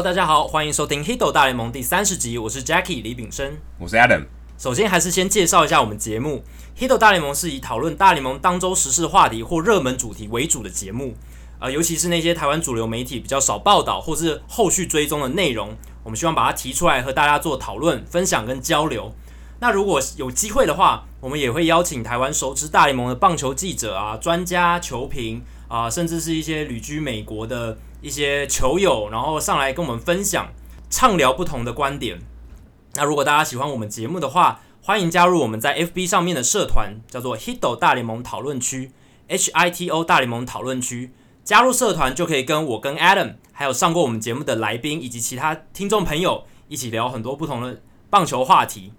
Hello，大家好，欢迎收听《Hito 大联盟》第三十集，我是 Jackie 李炳生，我是 Adam。首先还是先介绍一下我们节目，《Hito 大联盟》是以讨论大联盟当周时事话题或热门主题为主的节目，呃，尤其是那些台湾主流媒体比较少报道或是后续追踪的内容，我们希望把它提出来和大家做讨论、分享跟交流。那如果有机会的话，我们也会邀请台湾熟知大联盟的棒球记者啊、专家、球评啊，甚至是一些旅居美国的一些球友，然后上来跟我们分享、畅聊不同的观点。那如果大家喜欢我们节目的话，欢迎加入我们在 FB 上面的社团，叫做 Hito 大联盟讨论区 （H I T O 大联盟讨论区）。加入社团就可以跟我、跟 Adam，还有上过我们节目的来宾以及其他听众朋友一起聊很多不同的棒球话题。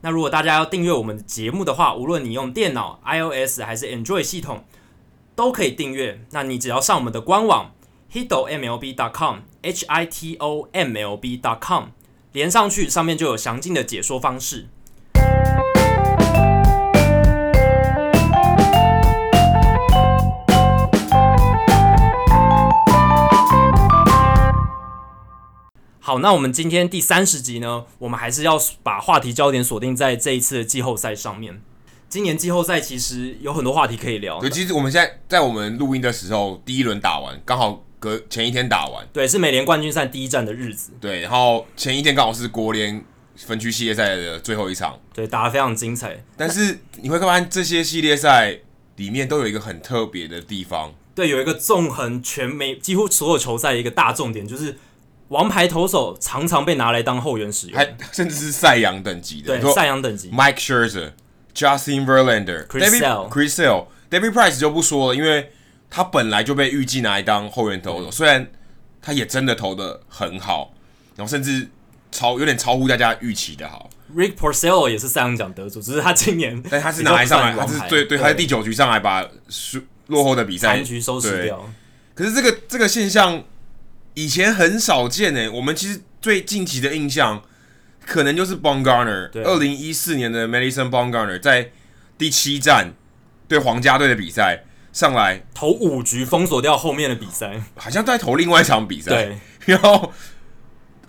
那如果大家要订阅我们节目的话，无论你用电脑 iOS 还是 Android 系统，都可以订阅。那你只要上我们的官网 hitomlb.com，h i t o m l b.com，连上去，上面就有详尽的解说方式。好，那我们今天第三十集呢，我们还是要把话题焦点锁定在这一次的季后赛上面。今年季后赛其实有很多话题可以聊。对，其实我们现在在我们录音的时候，第一轮打完，刚好隔前一天打完。对，是美联冠军赛第一站的日子。对，然后前一天刚好是国联分区系列赛的最后一场。对，打得非常精彩。但是你会发现这些系列赛里面都有一个很特别的地方。对，有一个纵横全美几乎所有球赛的一个大重点就是。王牌投手常常被拿来当后援使用，还 甚至是赛扬等级的。对，赛扬等级。Mike Scherzer、Justin Verlander、Chris Sale、Chris Sale、David Price 就不说了，因为他本来就被预计拿来当后援投手，虽然他也真的投的很好，然后甚至超有点超乎大家预期的好。Rick Porcello 也是赛扬奖得主，只是他今年，但他是拿来上来，他是对对，他在第九局上来把输落后的比赛残局收拾掉。可是这个这个现象。以前很少见诶，我们其实最近期的印象可能就是 Bongarner，二零一四年的 Madison Bongarner 在第七站对皇家队的比赛上来。投五局封锁掉后面的比赛，好像在投另外一场比赛。对，然后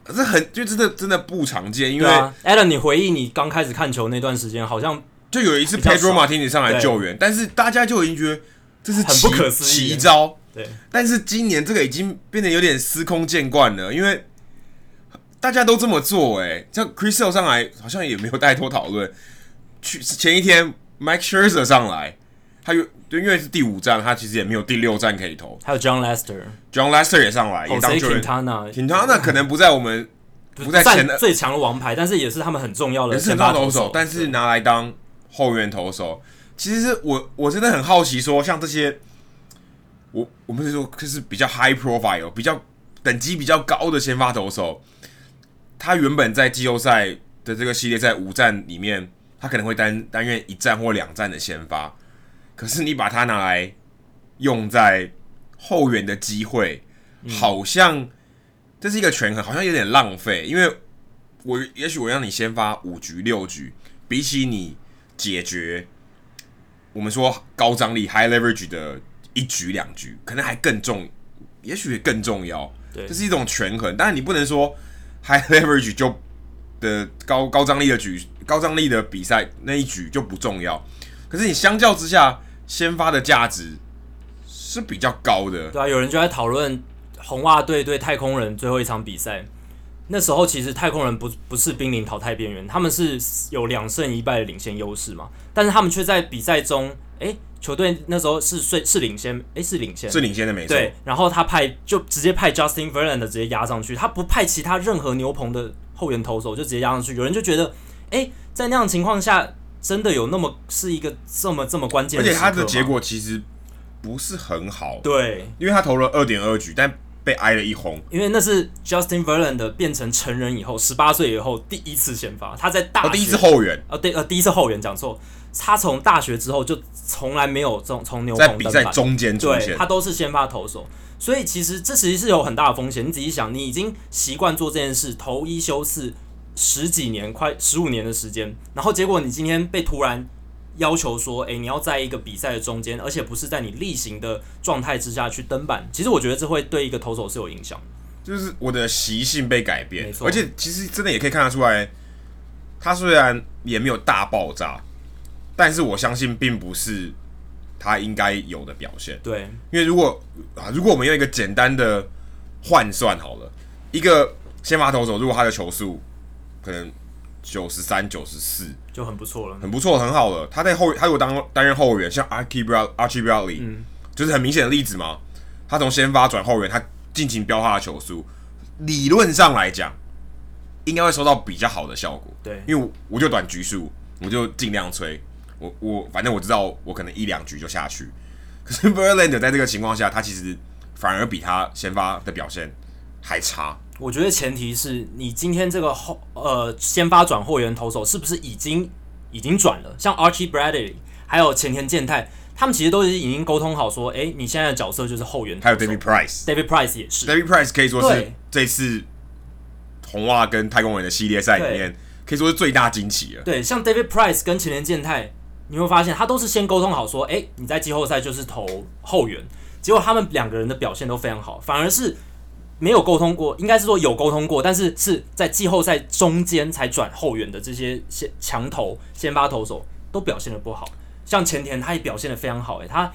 这很就真的真的不常见，因为、啊、Adam，你回忆你刚开始看球那段时间，好像就有一次 Pedro Martinez 上来救援，但是大家就已经觉得这是很不可思议。奇招。对，但是今年这个已经变得有点司空见惯了，因为大家都这么做，哎，像 Chris Sale 上来好像也没有太多讨论。去前一天 Mike Scherzer 上来，他又因为是第五站，他其实也没有第六站可以投。还有 John Lester，John Lester 也上来，也当救援。Quintana 可能不在我们不在前的最强的王牌，但是也是他们很重要的先发投手，但是拿来当后援投手。其实是我我真的很好奇，说像这些。我我们是说，就是比较 high profile，比较等级比较高的先发投手，他原本在季后赛的这个系列赛五战里面，他可能会担担任一战或两战的先发，可是你把它拿来用在后援的机会，好像这是一个权衡，好像有点浪费，因为我也许我让你先发五局六局，比起你解决我们说高张力 high leverage 的。一局两局可能还更重，也许更重要。对，这是一种权衡。但是你不能说 high leverage 就的高高张力的局、高张力的比赛那一局就不重要。可是你相较之下，先发的价值是比较高的。对啊，有人就在讨论红袜队对太空人最后一场比赛，那时候其实太空人不不是濒临淘汰边缘，他们是有两胜一败的领先优势嘛，但是他们却在比赛中，哎、欸。球队那时候是是是领先，诶、欸，是领先，是领先的没错。对，然后他派就直接派 Justin Verlander 直接压上去，他不派其他任何牛棚的后援投手，就直接压上去。有人就觉得，诶、欸，在那样情况下，真的有那么是一个这么这么关键，而且他的结果其实不是很好。对，因为他投了二点二局，但被挨了一轰。因为那是 Justin Verlander 变成成人以后，十八岁以后第一次先发，他在大学、哦、第一次后援，呃，对，呃，第一次后援讲错。他从大学之后就从来没有从从牛棚在比赛中间出现，对，他都是先发投手，所以其实这其实是有很大的风险。你仔细想，你已经习惯做这件事，投一休四十几年，快十五年的时间，然后结果你今天被突然要求说，诶，你要在一个比赛的中间，而且不是在你例行的状态之下去登板，其实我觉得这会对一个投手是有影响。就是我的习性被改变，没错。而且其实真的也可以看得出来，他虽然也没有大爆炸，但是我相信并不是他应该有的表现。对，因为如果啊，如果我们用一个简单的换算好了，一个先发投手，如果他的球速可能九十三、九十四，就很不错了，很不错，很好了。他在后，他如果当担任后援，像 Archie Bradley，嗯，就是很明显的例子嘛。他从先发转后援，他尽情飙他的球速，理论上来讲，应该会收到比较好的效果。对，因为我就短局数，我就尽量吹。我我反正我知道，我可能一两局就下去。可是 Verlander 在这个情况下，他其实反而比他先发的表现还差。我觉得前提是你今天这个后呃先发转后援投手是不是已经已经转了？像 Archie Bradley 还有前田健太。他们其实都是已经沟通好，说，哎、欸，你现在的角色就是后援。还有 David Price，David Price 也是。David Price 可以说是这次红袜跟太空人的系列赛里面，可以说是最大惊奇了。对，像 David Price 跟前田健太，你会发现他都是先沟通好，说，哎、欸，你在季后赛就是投后援。结果他们两个人的表现都非常好，反而是没有沟通过，应该是说有沟通过，但是是在季后赛中间才转后援的这些先强投先发投手都表现的不好。像前田，他也表现的非常好，诶，他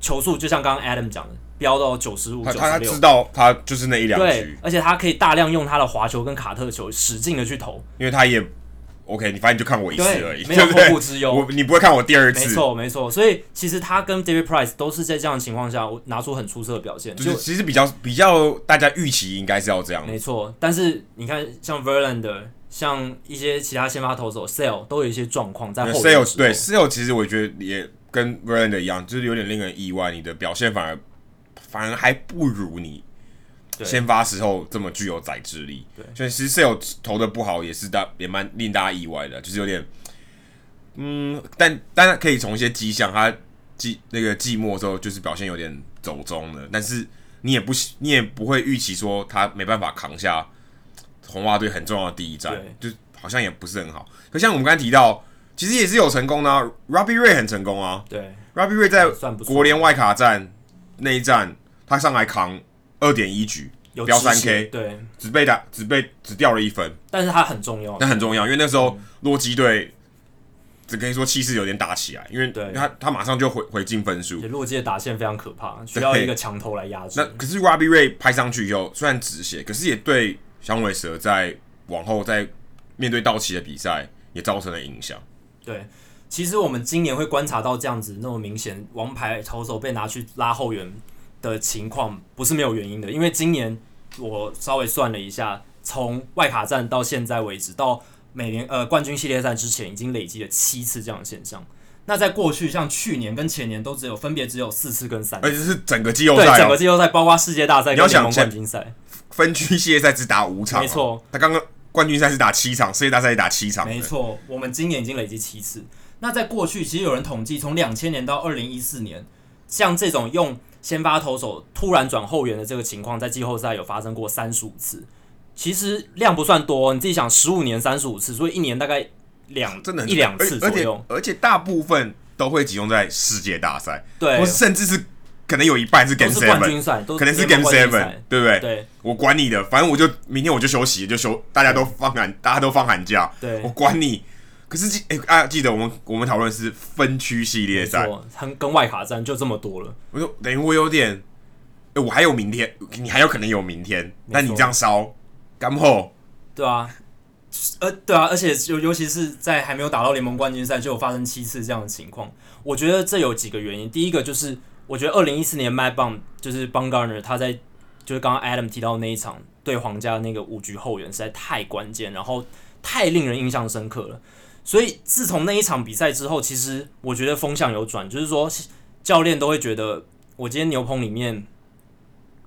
球速就像刚刚 Adam 讲的，飙到九十五、九十六。他知道他就是那一两局，而且他可以大量用他的滑球跟卡特球，使劲的去投。因为他也 OK，你反正就看我一次而已，没有后顾之忧。我你不会看我第二次，没错没错。所以其实他跟 David Price 都是在这样的情况下我拿出很出色的表现，就是其实比较比较大家预期应该是要这样。没错，但是你看像 Verlander。像一些其他先发投手，Sale 都有一些状况在后面。Sale 对 Sale 其实我觉得也跟 Verlander 一样，就是有点令人意外，你的表现反而反而还不如你先发时候这么具有宰制力。对，所以其实 Sale 投的不好也是大也蛮令大家意外的，就是有点嗯，但当然可以从一些迹象，他寂那个寂寞的时候就是表现有点走中了，但是你也不你也不会预期说他没办法扛下。红袜队很重要的第一战，就好像也不是很好。可像我们刚才提到，其实也是有成功的、啊。Robbie Ray 很成功啊。对，Robbie Ray 在国联外卡站那一战，他上来扛二点一局，飙三 K，对，只被打，只被只掉了一分。但是他很重要，那很重要，因为那时候洛基队只可以说气势有点打起来，因为他他马上就回回进分数。洛基的打线非常可怕，需要一个墙头来压制。那可是 Robbie Ray 拍上去以后，虽然止血，可是也对。响尾蛇在往后在面对道奇的比赛也造成了影响。对，其实我们今年会观察到这样子那么明显，王牌投手被拿去拉后援的情况，不是没有原因的。因为今年我稍微算了一下，从外卡战到现在为止，到每年呃冠军系列赛之前，已经累积了七次这样的现象。那在过去，像去年跟前年都只有分别只有四次跟三次，而且是整个季后赛、哦，对整个季后赛，包括世界大赛跟联盟冠军赛。分区系列赛只打五场，没错。他刚刚冠军赛是打七场，世界大赛也打七场，没错。我们今年已经累积七次。那在过去，其实有人统计，从两千年到二零一四年，像这种用先发投手突然转后援的这个情况，在季后赛有发生过三十五次。其实量不算多，你自己想，十五年三十五次，所以一年大概两真的一两次左右而。而且大部分都会集中在世界大赛，对，或甚至是。可能有一半是 Game Seven，可能是 Game Seven，对不对？对，我管你的，反正我就明天我就休息，就休，大家都放寒，大家都放寒假，对，我管你。可是记，哎、欸、啊，记得我们我们讨论是分区系列赛，跟跟外卡战就这么多了。我就等于我有点，哎、欸，我还有明天，你还有可能有明天，那你这样烧，干后，对啊，呃，对啊，而且尤尤其是在还没有打到联盟冠军赛就有发生七次这样的情况，我觉得这有几个原因，第一个就是。我觉得二零一四年 Matt Bum 就是 Bumgarner，他在就是刚刚 Adam 提到的那一场对皇家那个五局后援实在太关键，然后太令人印象深刻了。所以自从那一场比赛之后，其实我觉得风向有转，就是说教练都会觉得，我今天牛棚里面，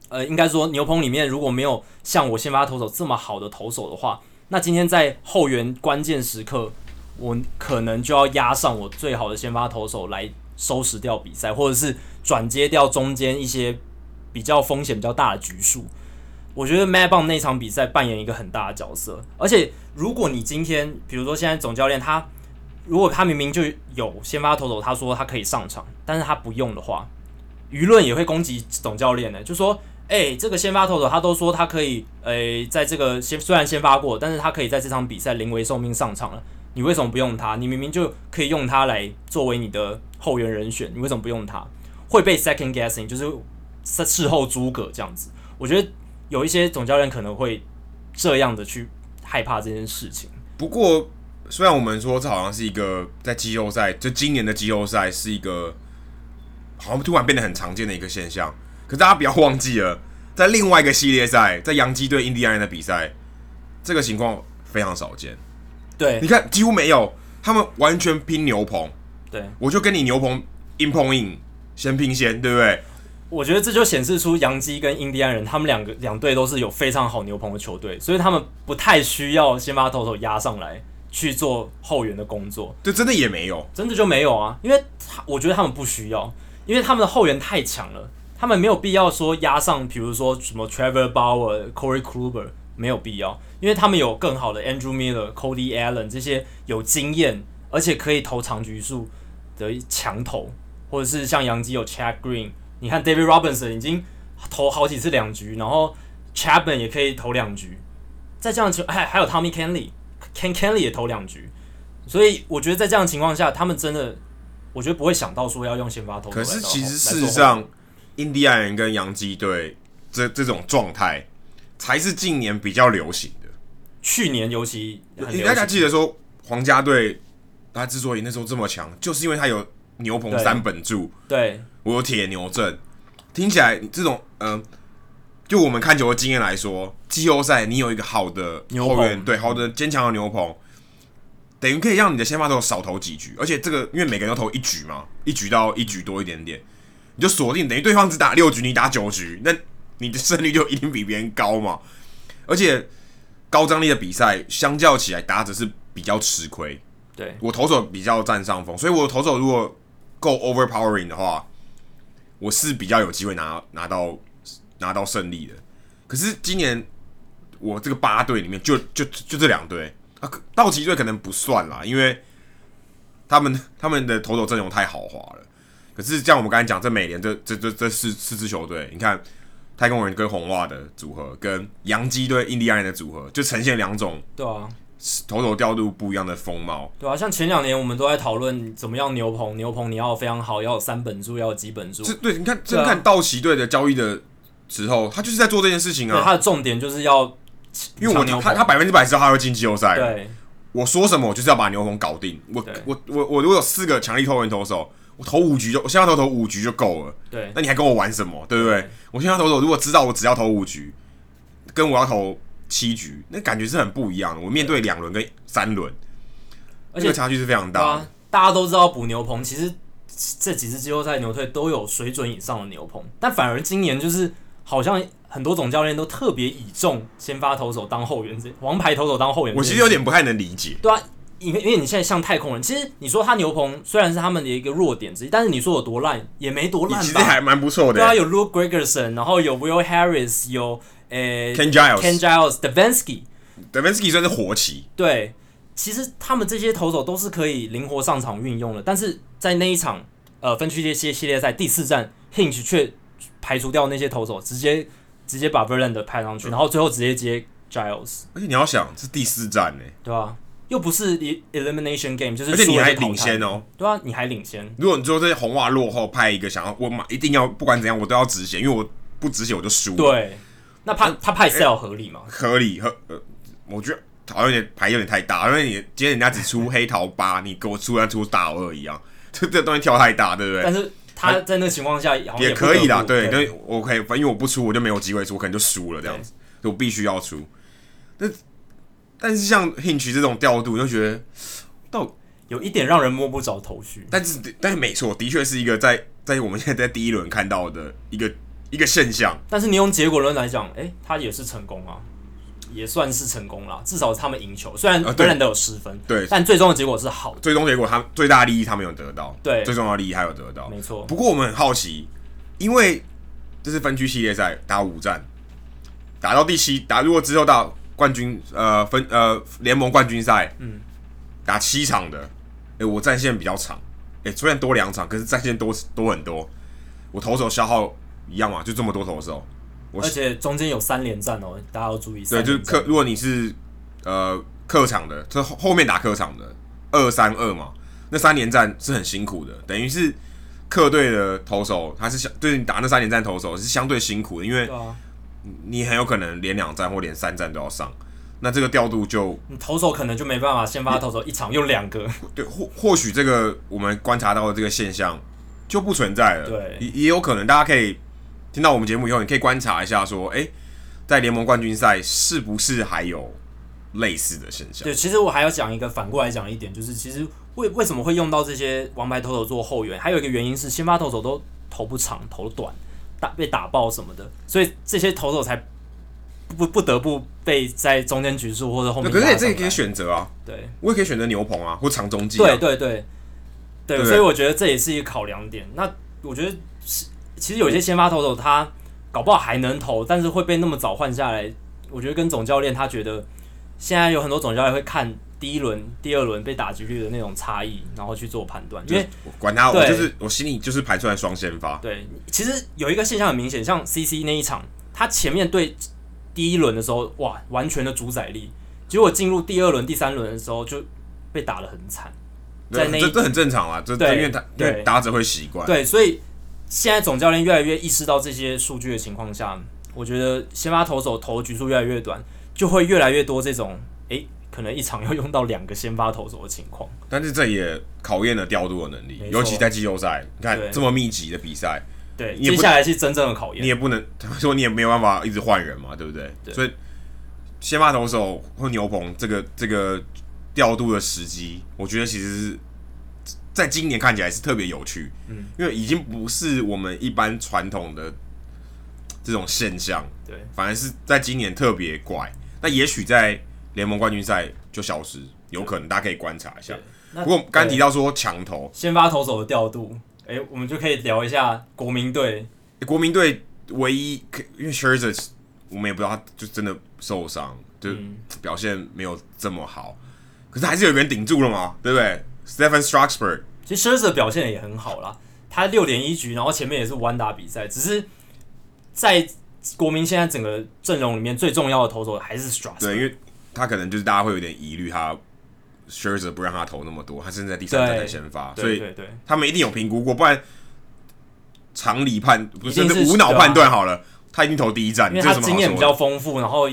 呃，应该说牛棚里面如果没有像我先发投手这么好的投手的话，那今天在后援关键时刻，我可能就要压上我最好的先发投手来。收拾掉比赛，或者是转接掉中间一些比较风险比较大的局数。我觉得 m a Bum 那场比赛扮演一个很大的角色。而且，如果你今天，比如说现在总教练他，如果他明明就有先发投手，他说他可以上场，但是他不用的话，舆论也会攻击总教练呢，就说哎、欸，这个先发投手他都说他可以，诶、在这个先虽然先发过，但是他可以在这场比赛临危受命上场了。你为什么不用他？你明明就可以用他来作为你的后援人选，你为什么不用他？会被 second guessing，就是事后诸葛这样子。我觉得有一些总教练可能会这样的去害怕这件事情。不过，虽然我们说这好像是一个在季后赛，就今年的季后赛是一个好像突然变得很常见的一个现象。可大家不要忘记了，在另外一个系列赛，在洋基队印第安人的比赛，这个情况非常少见。对，你看几乎没有，他们完全拼牛棚。对，我就跟你牛棚硬碰硬，先拼先，对不对？我觉得这就显示出洋基跟印第安人他们两个两队都是有非常好牛棚的球队，所以他们不太需要先把投手压上来去做后援的工作。这真的也没有，真的就没有啊，因为他我觉得他们不需要，因为他们的后援太强了。他们没有必要说压上，比如说什么 Trevor Bauer、Corey Kluber，没有必要，因为他们有更好的 Andrew Miller、Cody Allen 这些有经验而且可以投长局数的强投，或者是像杨基有 Chad Green，你看 David Robinson 已经投好几次两局，然后 Chapman 也可以投两局，在这样情还还有 Tommy Kelly，Ken Kelly 也投两局，所以我觉得在这样的情况下，他们真的我觉得不会想到说要用先发投。可是其实事实上。印第安人跟洋基队这这种状态，才是近年比较流行的。去年尤其，你大家记得说，皇家队他之所以那时候这么强，就是因为他有牛棚三本柱。对，我有铁牛阵。听起来这种，嗯、呃，就我们看球的经验来说，季后赛你有一个好的后援，对，好的坚强的牛棚，等于可以让你的先发投手少投几局，而且这个因为每个人都投一局嘛，一局到一局多一点点。你就锁定，等于对方只打六局，你打九局，那你的胜率就一定比别人高嘛。而且高张力的比赛，相较起来打者是比较吃亏。对，我投手比较占上风，所以我的投手如果够 overpowering 的话，我是比较有机会拿拿到拿到胜利的。可是今年我这个八队里面就就就这两队啊，道奇队可能不算啦，因为他们他们的投手阵容太豪华了。可是像我们刚才讲，这美联这这这这四四支球队，你看太空人跟红袜的组合，跟洋基队印第安人的组合，就呈现两种对啊，投手调度不一样的风貌。对啊，像前两年我们都在讨论怎么样牛棚，牛棚你要非常好，要有三本柱，要有几本柱。这对，你看，这看道奇队的交易的时候，他就是在做这件事情啊。他的重点就是要，因为我他他百分之百知道他会进季后赛。对，我说什么，我就是要把牛棚搞定。我我我我如果有四个强力后援投手。我投五局就，我现在投投五局就够了。对，那你还跟我玩什么？对不对？对我现在投投，如果知道我只要投五局，跟我要投七局，那感觉是很不一样的。我面对两轮跟三轮，而且差距是非常大，啊。大家都知道补牛棚，其实这几次季后赛牛队都有水准以上的牛棚，但反而今年就是好像很多总教练都特别倚重先发投手当后援，这王牌投手当后援。我其实有点不太能理解。对啊。因为因为你现在像太空人，其实你说他牛棚虽然是他们的一个弱点之一，但是你说有多烂也没多烂吧？其实还蛮不错的。对啊，有 Luke Gregerson，然后有 Will Harris，有诶 Ken Giles，Ken Giles、Davinsky、Davinsky 算是活棋。对，其实他们这些投手都是可以灵活上场运用的，但是在那一场呃分区系列系列赛第四战，Hinch 却排除掉那些投手，直接直接把 Verlander 派上去，嗯、然后最后直接接 Giles。而且你要想，是第四战呢，对啊。又不是 elimination game，就是而且你还领先哦，对啊，你还领先。如果你说这些红袜落后，派一个想要我马一定要不管怎样我都要止血，因为我不止血我就输。对，那他他派 sell 合理吗？合理合呃，我觉得好像有点牌有点太大，因为你今天人家只出黑桃八，你给我出来出大二一样，这这东西跳太大，对不对？但是他在那个情况下也也可以啦，对，因为我可以，反正因为我不出我就没有机会出，我可能就输了这样子，我必须要出。那但是像 Hinch 这种调度，就觉得到有一点让人摸不着头绪。但是，但是没错，的确是一个在在我们现在在第一轮看到的一个一个现象。但是你用结果论来讲，哎、欸，他也是成功啊，也算是成功了。至少是他们赢球，虽然虽然都有失分，对，但最终的结果是好的。最终结果，他最大利益他们有得到，对，最重要的利益他有得到，没错。不过我们很好奇，因为这是分区系列赛，打五战，打到第七，打如果之后到。冠军呃分呃联盟冠军赛，嗯，打七场的，诶、欸，我战线比较长，诶、欸，虽然多两场，可是战线多多很多，我投手消耗一样嘛，就这么多投手，而且中间有三连战哦，大家要注意。对，就是客，如果你是呃客场的，这后后面打客场的二三二嘛，那三连战是很辛苦的，等于是客队的投手他是相对你打那三连战投手是相对辛苦的，因为你很有可能连两战或连三战都要上，那这个调度就你投手可能就没办法先发投手一场用两个，对，或或许这个我们观察到的这个现象就不存在了，对，也也有可能大家可以。听到我们节目以后，你可以观察一下，说，哎、欸，在联盟冠军赛是不是还有类似的现象？对，其实我还要讲一个反过来讲一点，就是其实为为什么会用到这些王牌投手做后援，还有一个原因是先发投手都投不长、投短，打被打爆什么的，所以这些投手才不不得不被在中间局数或者后面。可是你这也可以选择啊，对，我也可以选择牛棚啊，或长中继、啊。对对对所以我觉得这也是一个考量点。那我觉得是。其实有些先发投手他搞不好还能投，但是会被那么早换下来。我觉得跟总教练他觉得现在有很多总教练会看第一轮、第二轮被打击率的那种差异，然后去做判断。因为我管他，我就是我心里就是排出来双先发。对，其实有一个现象很明显，像 CC 那一场，他前面对第一轮的时候，哇，完全的主宰力，结果进入第二轮、第三轮的时候就被打得很惨。在那这这很正常啊，这因为他因为打者会习惯。对，所以。现在总教练越来越意识到这些数据的情况下，我觉得先发投手投的局数越来越短，就会越来越多这种诶、欸，可能一场要用到两个先发投手的情况。但是这也考验了调度的能力，尤其在季后赛，你看这么密集的比赛，对，接下来是真正的考验。你也不能 他说你也没有办法一直换人嘛，对不对？对，所以先发投手或牛棚这个这个调度的时机，我觉得其实是。在今年看起来是特别有趣，嗯，因为已经不是我们一般传统的这种现象，对，反而是在今年特别怪。那也许在联盟冠军赛就消失，有可能大家可以观察一下。不过刚刚提到说强投先发投手的调度，哎、欸，我们就可以聊一下国民队。欸、国民队唯一因为 Scherzer 我们也不知道他就真的受伤，就表现没有这么好，可是还是有个人顶住了嘛，对不对？Stephen Strasburg，其实 Scherzer 表现也很好啦，他六点一局，然后前面也是完打比赛，只是在国民现在整个阵容里面最重要的投手还是 Strasburg。对，因为他可能就是大家会有点疑虑，他 Scherzer 不让他投那么多，他甚至在第三战才先发，所以他们一定有评估过，不然常理判不是无脑判断好了，他一定投第一站，因为他经验比较丰富，然后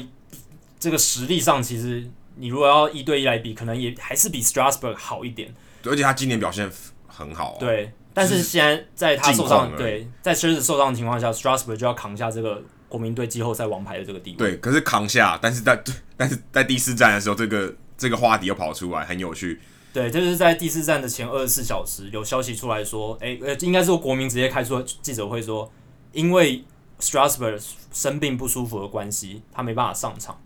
这个实力上其实你如果要一对一来比，可能也还是比 Strasburg 好一点。而且他今年表现很好，啊，对。但是现在在他受伤，对，在 Scherzer 受伤的情况下，Strasburg 就要扛下这个国民队季后赛王牌的这个地位。对，可是扛下，但是在但是在第四站的时候，这个这个话题又跑出来，很有趣。对，就是在第四站的前二十四小时，有消息出来说，哎、欸，呃，应该是说国民直接开出记者会说，因为 Strasburg 生病不舒服的关系，他没办法上场。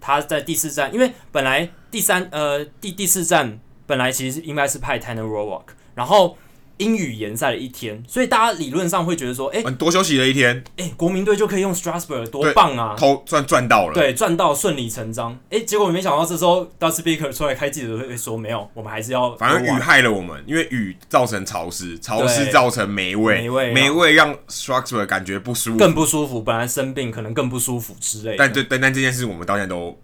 他在第四站，因为本来第三呃第第四战。本来其实应该是派 Tanner Roark，然后英语联赛了一天，所以大家理论上会觉得说，哎、欸，多休息了一天，哎、欸，国民队就可以用 Strasburg，多棒啊，偷赚赚到了，对，赚到顺理成章。哎、欸，结果没想到这时候 Dusty Baker 出来开记者会说，没有，我们还是要，反正雨害了我们，因为雨造成潮湿，潮湿造成霉味，霉味，霉味让 Strasburg 感觉不舒服，更不舒服。本来生病可能更不舒服之类的，但对，但但这件事我们到现在都。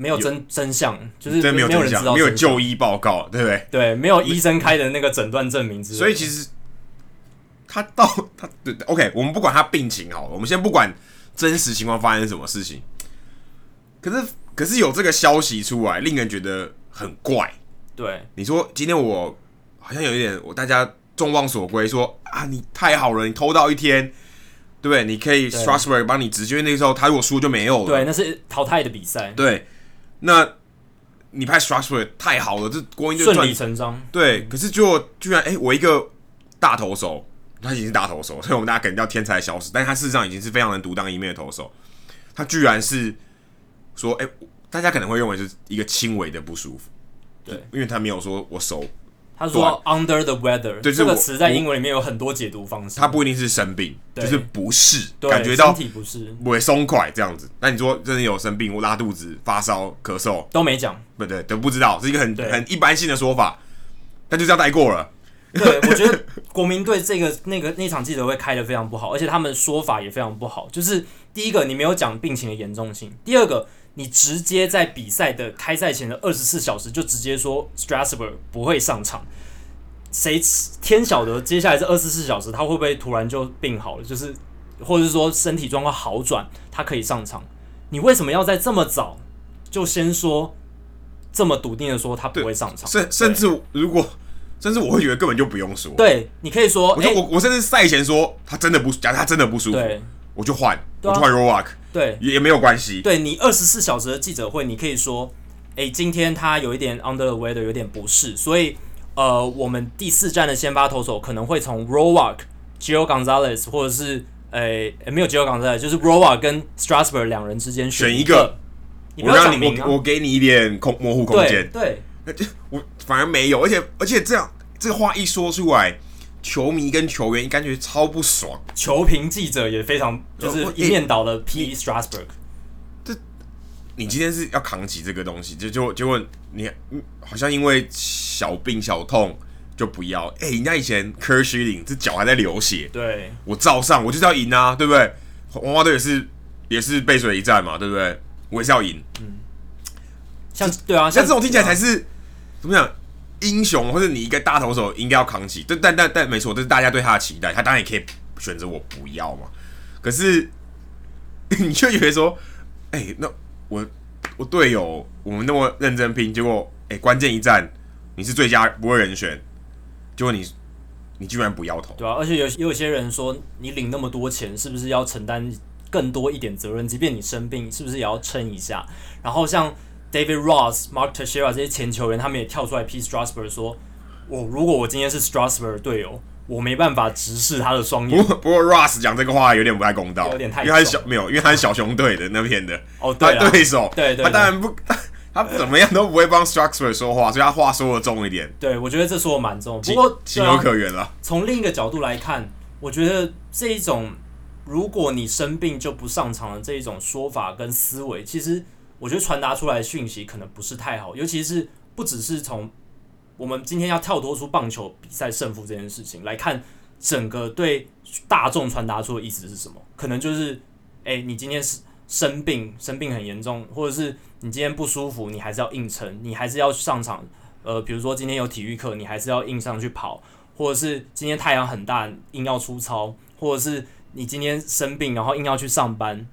没有真真相，就是没有真人知道，没有就医报告，对不对？对，没有医生开的那个诊断证明之类的。所以其实他到他对，OK，我们不管他病情好了，我们先不管真实情况发生什么事情。可是，可是有这个消息出来，令人觉得很怪。对，你说今天我好像有一点，我大家众望所归，说啊，你太好了，你偷到一天，对不对？你可以 Strasburg 帮你直接，因为那个时候他如果输就没有了。对，那是淘汰的比赛。对。那你拍 Strasburg 太好了，这国英就顺理成章。对，可是就居然哎、欸，我一个大投手，他已经是大投手，所以我们大家肯定叫天才小史，但是他事实上已经是非常能独当一面的投手。他居然是说，哎、欸，大家可能会认为是一个轻微的不舒服，对，因为他没有说我手。他说 “under the weather”，对，这个词在英文里面有很多解读方式。他不一定是生病，就是不适，感觉到身体不适，不会松快这样子。那你说真的有生病，我拉肚子、发烧、咳嗽？都没讲，不对，都不知道，是一个很很一般性的说法，但就这样带过了。对，我觉得国民队这个 那个那场记者会开的非常不好，而且他们说法也非常不好。就是第一个，你没有讲病情的严重性；第二个，你直接在比赛的开赛前的二十四小时就直接说 Strasburg 不会上场。谁天晓得接下来这二十四小时他会不会突然就病好了？就是或者是说身体状况好转，他可以上场。你为什么要在这么早就先说这么笃定的说他不会上场？甚甚至如果。甚至我会觉得根本就不用说。对，你可以说，我就我我甚至赛前说他真的不，假如他真的不舒服，我就换，我就换 Roark，对，也也没有关系。对你二十四小时的记者会，你可以说，哎，今天他有一点 under the weather，有点不适，所以呃，我们第四站的先发投手可能会从 Rowark、Gio Gonzalez 或者是诶没有 Gio Gonzalez，就是 Roark 跟 Strasburg 两人之间选一个。我让你，我我给你一点空模糊空间，对。我反而没有，而且而且这样这个话一说出来，球迷跟球员感觉超不爽，球评记者也非常就是一面倒的批 Strasburg。这你今天是要扛起这个东西，就就结果你好像因为小病小痛就不要。哎、欸，人家以前这脚还在流血，对，我照上，我就是要赢啊，对不对？红花队也是也是背水一战嘛，对不对？我也是要赢，嗯。像对啊，像这种听起来才是怎么讲英雄，或者你一个大投手应该要扛起。但但但但没错，这是大家对他的期待。他当然也可以选择我不要嘛。可是你却以为说，哎、那我我队友我们那么认真拼，结果哎、关键一战你是最佳不会人选，结果你你居然不要投，对啊，而且有也有些人说，你领那么多钱，是不是要承担更多一点责任？即便你生病，是不是也要撑一下？然后像。David Ross、Mark Teixeira 这些前球员，他们也跳出来批 Strasburg 说：“我如果我今天是 Strasburg 队友，我没办法直视他的双眼。”不不过 Ross 讲这个话有点不太公道，有点太，因为他是小没有，因为他是小熊队的那边的哦，对对手，对对，他当然不，他怎么样都不会帮 Strasburg 说话，所以他话说的重一点。对，我觉得这说的蛮重，不过情有可原了。从另一个角度来看，我觉得这一种如果你生病就不上场的这一种说法跟思维，其实。我觉得传达出来的讯息可能不是太好，尤其是不只是从我们今天要跳脱出棒球比赛胜负这件事情来看，整个对大众传达出的意思是什么？可能就是，哎、你今天是生病，生病很严重，或者是你今天不舒服，你还是要硬撑，你还是要上场。呃，比如说今天有体育课，你还是要硬上去跑，或者是今天太阳很大，硬要出操，或者是你今天生病，然后硬要去上班，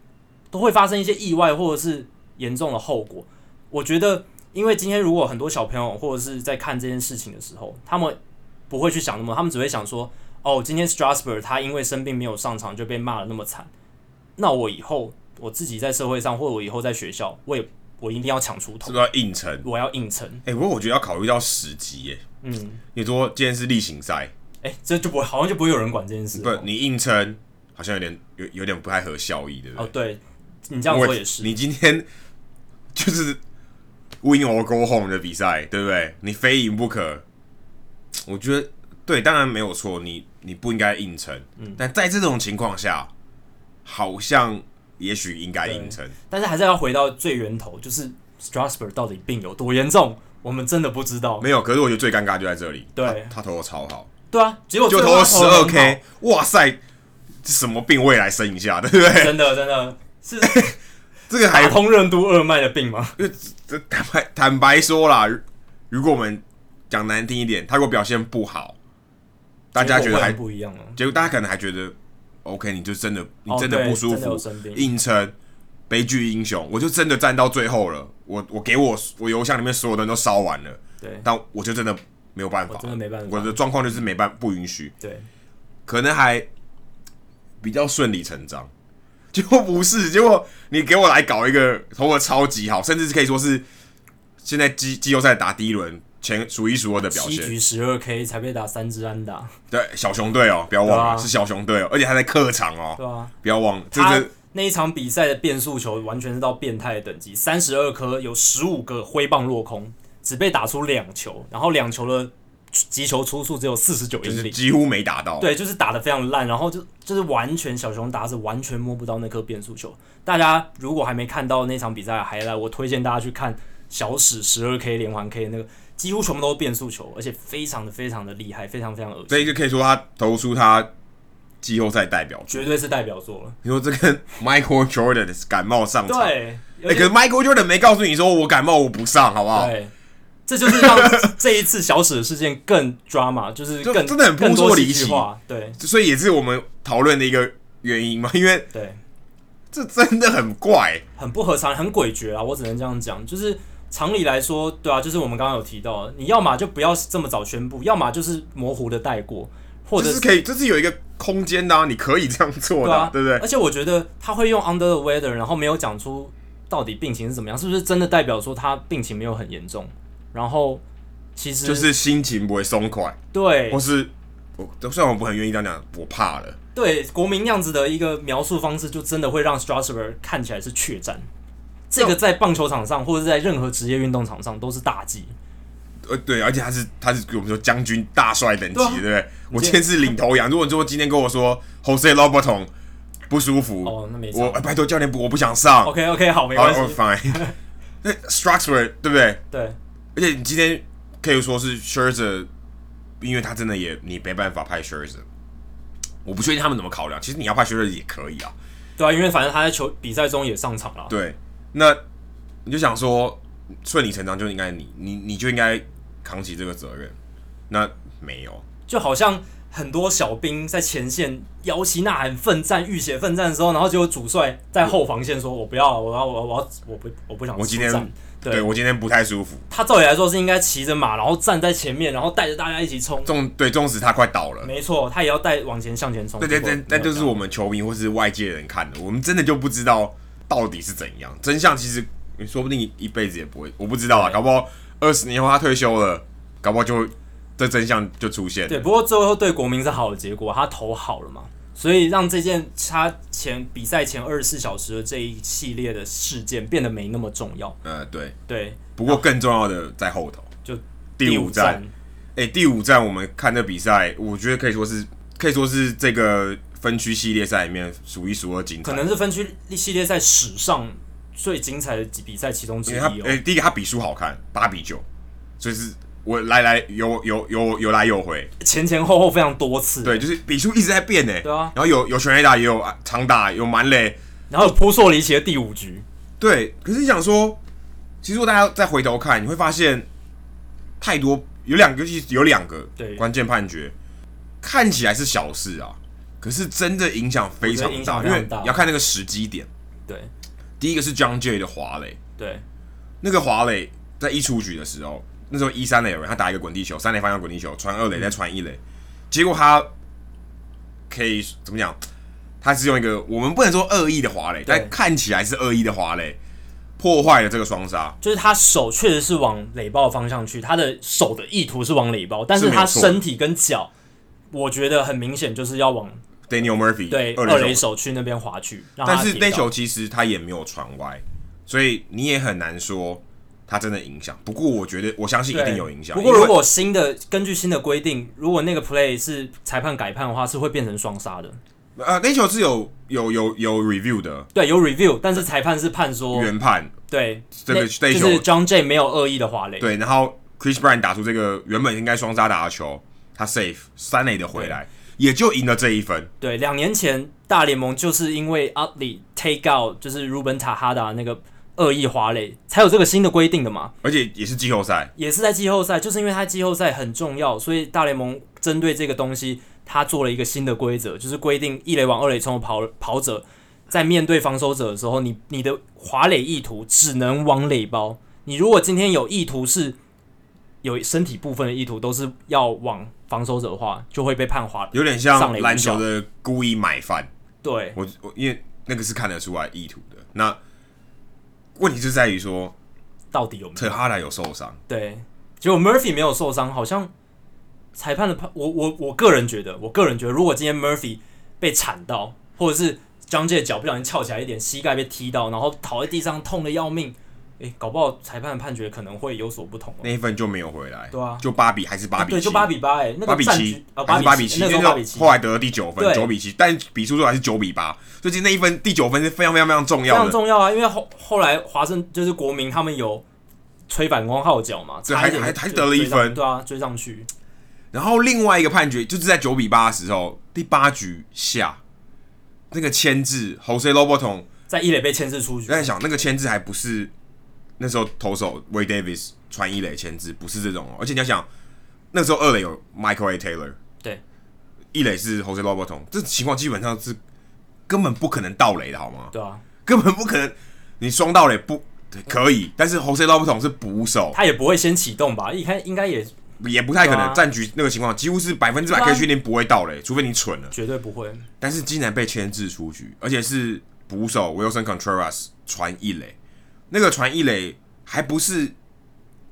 都会发生一些意外，或者是。严重的后果，我觉得，因为今天如果很多小朋友或者是在看这件事情的时候，他们不会去想那么，他们只会想说，哦，今天 Strasburg 他因为生病没有上场就被骂得那么惨，那我以后我自己在社会上，或者我以后在学校，我也我一定要抢出头，是不是要硬撑？我要硬撑。哎、欸，不过我觉得要考虑到时机，耶。嗯，你说今天是例行赛，哎、欸，这就不会，好像就不会有人管这件事。不，你硬撑好像有点有有点不太合效益，对不对？哦，对，你这样说也是。你今天。就是 win or go home 的比赛，对不对？你非赢不可。我觉得对，当然没有错。你你不应该硬撑，嗯，但在这种情况下，好像也许应该硬撑。但是还是要回到最源头，就是 Strasburg 到底病有多严重，我们真的不知道。没有，可是我觉得最尴尬就在这里。对，他，他投的超好。对啊，结果就投了十二 K，哇塞，什么病？未来生一下，对不对？真的，真的是。这个还通任督二脉的病吗？因为这坦白坦白说啦，如果我们讲难听一点，他如果表现不好，大家觉得还不一样了。结果大家可能还觉得，OK，你就真的你真的不舒服，硬撑，悲剧英雄，我就真的站到最后了。我我给我我邮箱里面所有的人都烧完了，对，但我就真的没有办法，真的没办法，我的状况就是没办不允许，对，可能还比较顺理成章。结果不是，结果你给我来搞一个投的超级好，甚至是可以说是现在季季后赛打第一轮前数一数二的表现。七局十二 K 才被打三支安打。对，小熊队哦，不要忘了、啊、是小熊队哦，而且还在客场哦。对啊，不要忘了，他这那一场比赛的变速球完全是到变态的等级，三十二颗有十五个挥棒落空，只被打出两球，然后两球的。击球出速只有四十九英里，几乎没打到。对，就是打的非常烂，然后就就是完全小熊打是完全摸不到那颗变速球。大家如果还没看到那场比赛，还来我推荐大家去看小史十二 K 连环 K 那个，几乎全部都是变速球，而且非常的非常的厉害，非常非常恶心。这一个可以说他投出他季后赛代表作，绝对是代表作了。你说这跟 Michael Jordan 感冒上场，对，哎、欸，可是 Michael Jordan 没告诉你说我感冒我不上，好不好？对，这就是让这一次小史的事件更 drama，就是更就真的很扑朔离奇。对，所以也是我们讨论的一个原因嘛，因为对。这真的很怪，很不合常理，很诡谲啊！我只能这样讲，就是常理来说，对啊，就是我们刚刚有提到，你要么就不要这么早宣布，要么就是模糊的带过，或者是，是可以，这是有一个空间的啊，你可以这样做的，对，啊、对不对？而且我觉得他会用 under the weather，然后没有讲出到底病情是怎么样，是不是真的代表说他病情没有很严重？然后其实就是心情不会松快，对，或是我虽然我不很愿意这样讲，我怕了。对国民那样子的一个描述方式，就真的会让 Strasburg 看起来是怯战。这个在棒球场上，或者在任何职业运动场上都是大忌。呃，对，而且他是他是我们说将军大帅等级，对，不对？我今天是领头羊。如果说今天跟我说 Jose Lobaton 不舒服，哦，那没我拜托教练，我不想上。OK OK，好，没关系。Fine。那 Strasburg 对不对？对。而且你今天可以说是 Scherzer，因为他真的也你没办法派 Scherzer。我不确定他们怎么考量，其实你要派 Scherzer 也可以啊，对啊，因为反正他在球比赛中也上场了。对，那你就想说顺理成章就应该你你你就应该扛起这个责任，那没有，就好像很多小兵在前线摇旗呐喊奋战浴血奋战的时候，然后结果主帅在后防线说：“我不要了，我要我要我要我不我不想。”我今天。对，对我今天不太舒服。他照理来说是应该骑着马，然后站在前面，然后带着大家一起冲。纵对，纵使他快倒了，没错，他也要带往前向前冲。对对对，那就是我们球迷或是外界人看的，我们真的就不知道到底是怎样。真相其实你说不定一辈子也不会，我不知道啊。搞不好二十年后他退休了，搞不好就这真相就出现。对，不过最后对国民是好的结果，他投好了嘛。所以让这件他前比赛前二十四小时的这一系列的事件变得没那么重要。呃，对对。不过更重要的在后头，就第五站。哎，第五站我们看这比赛，我觉得可以说是可以说是这个分区系列赛里面数一数二精彩，可能是分区系列赛史上最精彩的比赛其中之一哦。哎，第一个他比数好看，八比九，所以是。我来来有有有有来有回，前前后后非常多次。对，就是比数一直在变呢。对啊，然后有有全垒打，也有长打，有满垒，然后扑朔离奇的第五局。对，可是你想说，其实如果大家再回头看，你会发现太多有两个，尤其有两个关键判决，看起来是小事啊，可是真的影响非常大，因为你要看那个时机点。对，第一个是 Jon Jay 的华磊，对，那个华磊在一出局的时候。那时候一三垒有人，他打一个滚地球，三垒方向滚地球，传二垒再传一垒，结果他可以怎么讲？他是用一个我们不能说恶意的滑垒，但看起来是恶意的滑垒，破坏了这个双杀。就是他手确实是往垒包的方向去，他的手的意图是往垒包，但是他身体跟脚，我觉得很明显就是要往 Daniel Murphy 对二垒手去那边滑去。但是那球其实他也没有传歪，所以你也很难说。它真的影响，不过我觉得我相信一定有影响。不过如果新的根据新的规定，如果那个 play 是裁判改判的话，是会变成双杀的。呃，那球是有有有有 review 的，对，有 review，但是裁判是判说原判。对，这个那就是 John Jay 没有恶意的滑垒。对，然后 Chris Bryant 打出这个原本应该双杀打的球，他 safe 三垒的回来，也就赢了这一分。对，两年前大联盟就是因为 Utley take out 就是 Ruben Tejada 那个。恶意滑垒才有这个新的规定的嘛？而且也是季后赛，也是在季后赛，就是因为它季后赛很重要，所以大联盟针对这个东西，它做了一个新的规则，就是规定一垒往二垒冲的跑跑者，在面对防守者的时候，你你的滑垒意图只能往垒包。你如果今天有意图是有身体部分的意图，都是要往防守者的话，就会被判滑。有点像篮球的故意买饭。对，我我因为那个是看得出来意图的那。问题就在于说，到底有没有？特哈莱有受伤，对，结果 Murphy 没有受伤，好像裁判的判，我我我个人觉得，我个人觉得，如果今天 Murphy 被铲到，或者是张杰脚不小心翘起来一点，膝盖被踢到，然后倒在地上痛的要命。诶，搞不好裁判的判决可能会有所不同。那一分就没有回来，对啊，就八比还是八比七，对，就八比八，哎，八比七，还是八比七，那个后来得了第九分，九比七，但比数最后还是九比八，所以那一分第九分是非常非常非常重要的，非常重要啊，因为后后来华盛就是国民他们有吹反光号角嘛，还还还得了一分，对啊，追上去。然后另外一个判决就是在九比八的时候，第八局下那个牵制，Jose Lobaton 在一垒被牵制出局。我在想那个牵制还不是那时候投手 Wade Davis 传一垒牵制，不是这种哦。而且你要想，那个时候二垒有 Michael A Taylor，对，一垒是 Jose Lobaton，这情况基本上是根本不可能盗垒的好吗？对啊，根本不可能，你双盗垒不可以，但是 Jose Lobaton 是捕手，他也不会先启动吧？一开应该也。也不太可能，战局那个情况几乎是百分之百可以确定不会到嘞，除非你蠢了，绝对不会。但是竟然被牵制出局，而且是捕手 Willson Contreras 传一垒，那个传一垒还不是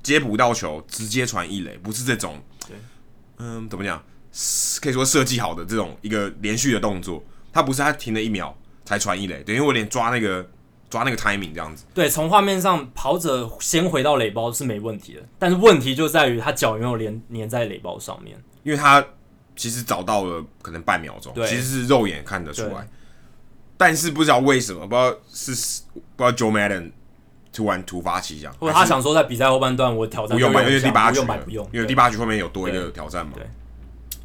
接捕到球直接传一垒，不是这种，嗯，怎么讲？可以说设计好的这种一个连续的动作，他不是他停了一秒才传一垒，等于我连抓那个。抓那个 timing 这样子，对，从画面上跑者先回到垒包是没问题的，但是问题就在于他脚有没有连粘在垒包上面，因为他其实找到了可能半秒钟，对。其实是肉眼看得出来，但是不知道为什么，不知道是不知道 Joe Maddon 突然突发奇想，或者他想说在比赛后半段我挑战不用吧，因为第八局不用，因为第八局后面有多一个挑战嘛，对，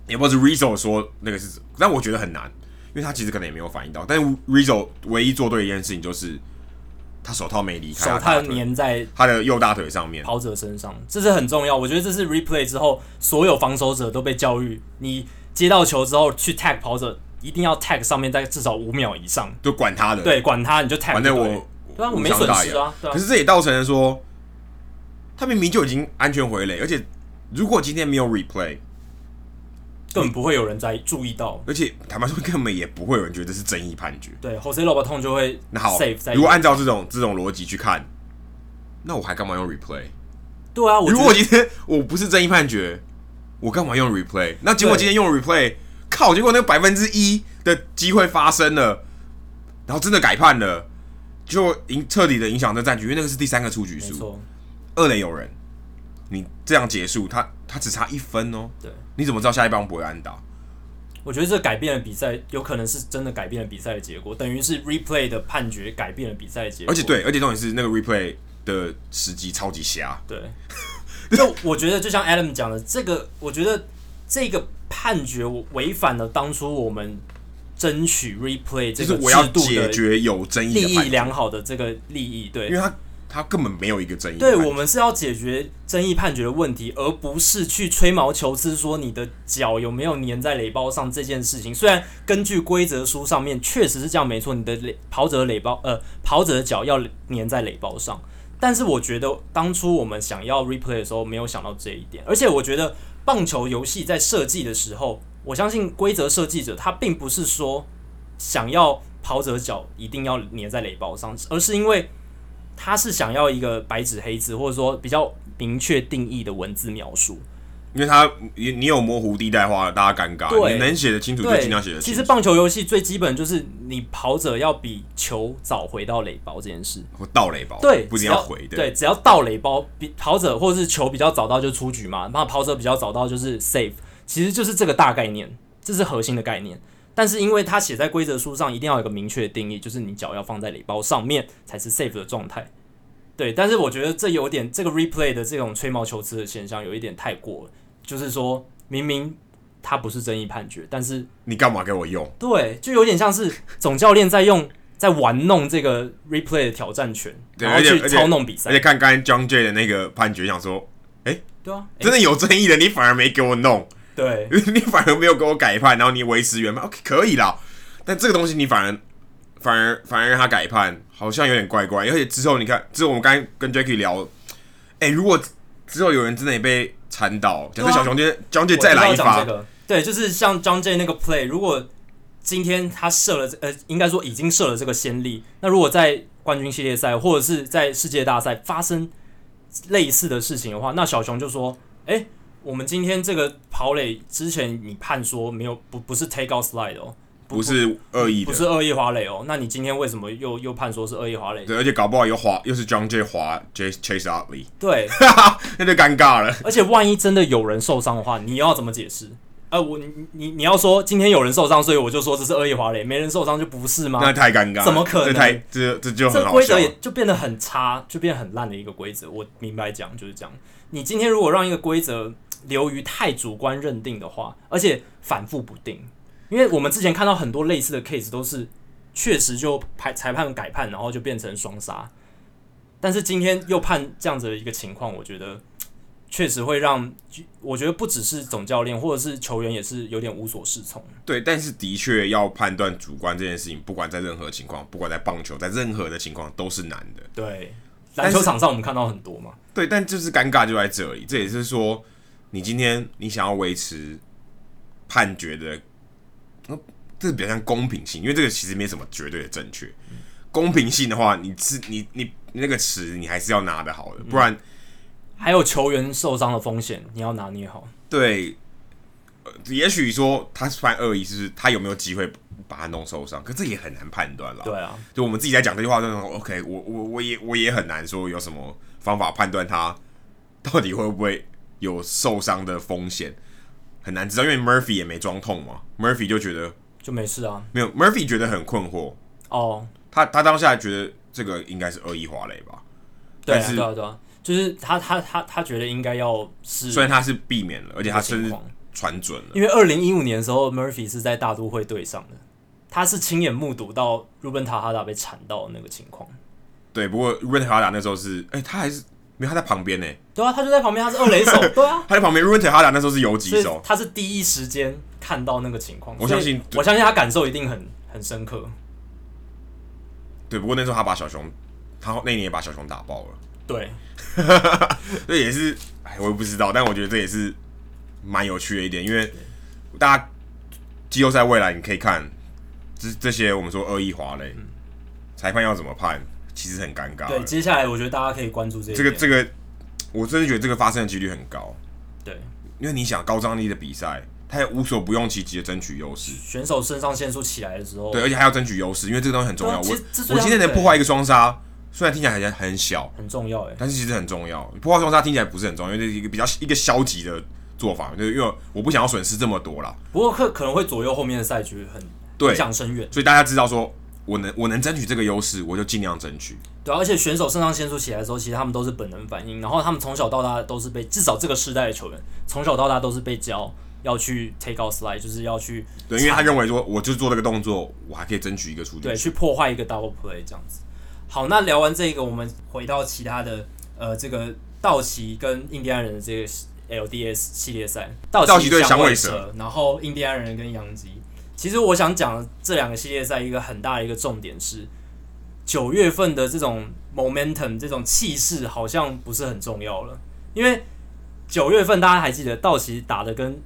也不是 Rizzo 说那个是，但我觉得很难，因为他其实可能也没有反应到，但是 Rizzo 唯一做对的一件事情就是。他手套没离开，手套粘在他的右大腿上面，跑者身上，这是很重要。我觉得这是 replay 之后，所有防守者都被教育：你接到球之后去 tag 跑者，一定要 tag 上面在至少五秒以上，就管他的，对，管他，你就 tag。反正我，对啊，我没损失啊。可是这也造成了说，他明明就已经安全回垒，而且如果今天没有 replay。根本不会有人在注意到，而且坦白说，根本也不会有人觉得是争议判决。对，Jose Lobaton 就会那好。如果按照这种这种逻辑去看，那我还干嘛用 replay？对啊，如果今天我不是争议判决，我干嘛用 replay？那结果今天用 replay，靠！结果那百分之一的机会发生了，然后真的改判了，就影彻底的影响这战局，因为那个是第三个出局数，二垒有人，你这样结束，他他只差一分哦。对。你怎么知道下一棒不会安打？我觉得这改变了比赛，有可能是真的改变了比赛的结果，等于是 replay 的判决改变了比赛的结果。而且对，而且重点是那个 replay 的时机超级瞎。对，就我觉得就像 Adam 讲的，这个我觉得这个判决违反了当初我们争取 replay 这个制度的解决有争议、利益良好的这个利益。对，因为他。他根本没有一个争议。对，我们是要解决争议判决的问题，而不是去吹毛求疵说你的脚有没有粘在垒包上这件事情。虽然根据规则书上面确实是这样，没错，你的垒跑者的垒包呃跑者的脚要粘在垒包上，但是我觉得当初我们想要 replay 的时候没有想到这一点，而且我觉得棒球游戏在设计的时候，我相信规则设计者他并不是说想要跑者脚一定要粘在垒包上，而是因为。他是想要一个白纸黑字，或者说比较明确定义的文字描述，因为他你你有模糊地带话，大家尴尬。对，你能写得清楚就尽量写得清楚。其实棒球游戏最基本就是你跑者要比球早回到垒包这件事，或到垒包，对，不一定要回的。对，只要到垒包，比跑者或者是球比较早到就出局嘛，那跑者比较早到就是 safe，其实就是这个大概念，这是核心的概念。但是因为他写在规则书上，一定要有一个明确的定义，就是你脚要放在垒包上面才是 safe 的状态。对，但是我觉得这有点这个 replay 的这种吹毛求疵的现象有一点太过了，就是说明明他不是争议判决，但是你干嘛给我用？对，就有点像是总教练在用在玩弄这个 replay 的挑战权，然后去操弄比赛。而且看刚才 John Jay 的那个判决，想说，哎，对啊，真的有争议的，你反而没给我弄，对，你反而没有给我改判，然后你维持原判，OK 可以啦。但这个东西你反而反而反而让他改判。好像有点怪怪，而且之后你看，之后我们刚才跟 Jacky 聊，哎、欸，如果之后有人真的也被缠倒，假设小熊今天 Jon Jay 再来一发，这个，对，就是像 Jon Jay 那个 play，如果今天他设了，呃，应该说已经设了这个先例，那如果在冠军系列赛或者是在世界大赛发生类似的事情的话，那小熊就说，哎、欸，我们今天这个跑垒之前你判说没有，不不是 take out slide 哦。不是恶意的，不是恶意滑垒哦。那你今天为什么又又判说是恶意滑垒？对，而且搞不好又滑，又是 Jon Jay 滑 Chase Utley。对，那就尴尬了。而且万一真的有人受伤的话，你要怎么解释？呃，我你你你要说今天有人受伤，所以我就说这是恶意滑垒，没人受伤就不是吗？那太尴尬，怎么可能？这太这这就很好这规则也就变得很差，就变得很烂的一个规则。我明白讲就是这样。你今天如果让一个规则流于太主观认定的话，而且反复不定，因为我们之前看到很多类似的 case 都是确实就裁裁判改判，然后就变成双杀。但是今天又判这样子的一个情况，我觉得。确实会让，我觉得不只是总教练或者是球员也是有点无所适从。对，但是的确要判断主观这件事情，不管在任何情况，不管在棒球，在任何的情况都是难的。对，篮球场上我们看到很多嘛。对，但就是尴尬就在这里。这也是说，你今天你想要维持判决的，呃，这是比较像公平性，因为这个其实没什么绝对的正确。嗯。公平性的话，你是你你，你那个尺你还是要拿的好的，不然。还有球员受伤的风险，你要拿捏好。对，呃、也许说他犯恶意，是他有没有机会把他弄受伤？可这也很难判断了。对啊，就我们自己在讲这句话的时候，OK，我我我也我也很难说有什么方法判断他到底会不会有受伤的风险，很难知道，因为 Murphy 也没装痛嘛，Murphy 就觉得就没事啊，没有，Murphy 觉得很困惑哦，他他当下觉得这个应该是恶意滑垒吧？对啊，对啊，对啊。就是他他他他觉得应该要是，虽然他是避免了，而且他甚至传准了。因为二零一五年的时候，Murphy 是在大都会队上的，他是亲眼目睹到 Ruben Tejada 被铲到的那个情况。对，不过 Ruben Tejada 那时候是，哎、欸，他还是没有他在旁边呢。对啊，他就在旁边，他是二垒手。对啊，他在旁边。Ruben Tejada 那时候是游击手，他是第一时间看到那个情况。我相信，我相信他感受一定很很深刻。对，不过那时候他把小熊，他那年也把小熊打爆了。对。这也是，哎，我也不知道，但我觉得这也是蛮有趣的一点，因为大家季后赛未来你可以看这这些我们说恶意滑垒，裁判要怎么判，其实很尴尬。对，接下来我觉得大家可以关注这个这个这个，我真的觉得这个发生的几率很高。对，因为你想高张力的比赛，他也无所不用其极的争取优势，选手肾上腺素起来的时候，对，而且还要争取优势，因为这个东西很重要。我我今天能破坏一个双杀。虽然听起来很很小，很重要哎，但是其实很重要。破坏双杀听起来不是很重要，因为这是一个比较一个消极的做法，就是因为我不想要损失这么多啦。不过可可能会左右后面的赛局，很影响深远。所以大家知道说，我能我能争取这个优势，我就尽量争取。对，而且选手肾上腺素起来的时候，其实他们都是本能反应，然后他们从小到大都是被至少这个世代的球员从小到大都是被教要去 take out slide，就是要去对，因为他认为说，我就做这个动作，我还可以争取一个出局，对，去破坏一个 double play 这样子。好，那聊完这个，我们回到其他的，呃，这个道奇跟印第安人的这个 LDS 系列赛，道奇对响尾蛇，然后印第安人跟洋基。其实我想讲这两个系列赛一个很大的一个重点是，九月份的这种 momentum 这种气势好像不是很重要了，因为九月份大家还记得道奇打的跟。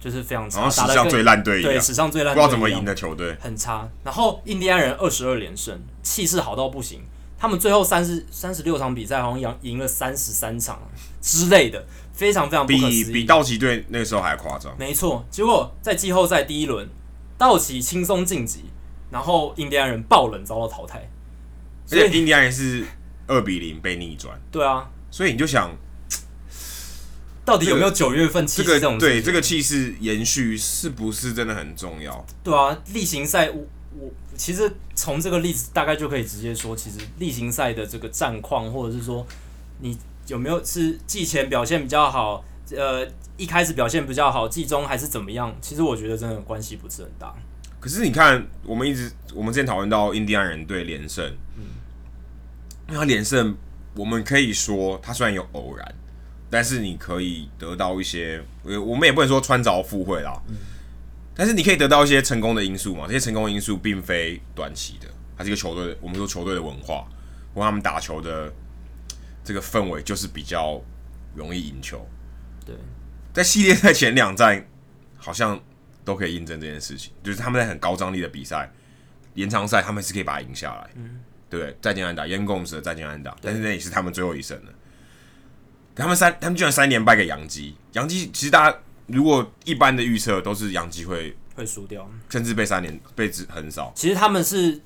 就是非常差，史上最烂队，对，史上最烂，不知道怎么赢的球队，很差。然后印第安人二十二连胜，气势好到不行。他们最后三十三十六场比赛，好像赢赢了三十三场之类的，非常非常。比比道奇队那个时候还夸张。没错，结果在季后赛第一轮，道奇轻松晋级，然后印第安人爆冷遭到淘汰。所以印第安人是二比零被逆转。对啊，所以你就想。到底有没有九月份气势这种？对，这个气势延续是不是真的很重要？对啊，例行赛我我其实从这个例子大概就可以直接说，其实例行赛的这个战况，或者是说你有没有是季前表现比较好，呃，一开始表现比较好，季中还是怎么样？其实我觉得真的关系不是很大。可是你看，我们一直我们之前讨论到印第安人队连胜，嗯，因为他连胜，我们可以说他虽然有偶然。但是你可以得到一些，我们也不能说穿凿附会啦。嗯。但是你可以得到一些成功的因素嘛？这些成功因素并非短期的，它是一个球队，我们说球队的文化，或他们打球的这个氛围，就是比较容易赢球。对，在系列赛前两战，好像都可以印证这件事情，就是他们在很高张力的比赛，延长赛他们是可以把它赢下来。嗯，对不对？再见安打，Yan Gomes 的再见安打，但是那也是他们最后一胜了。他们三，他们居然三连败给杨基。杨基其实大家如果一般的预测都是杨基会会输掉，甚至被三连被止横扫。其实他们是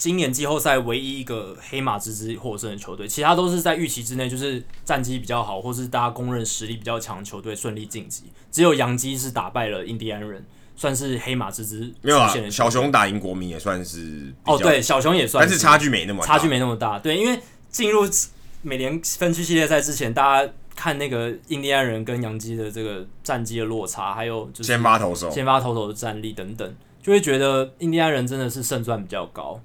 今年季后赛唯一一个黑马之姿获胜的球队，其他都是在预期之内，就是战绩比较好，或是大家公认实力比较强的球队顺利晋级。只有洋基是打败了印第安人，算是黑马之之。没有啊，小熊打赢国民也算是哦，对，小熊也算，但是差距没那么大，差距没那么大。对，因为进入美联分区系列赛之前，大家看那个印第安人跟洋基的这个战绩的落差，还有就是先发投手、先发投手的战力等等，就会觉得印第安人真的是胜算比较高。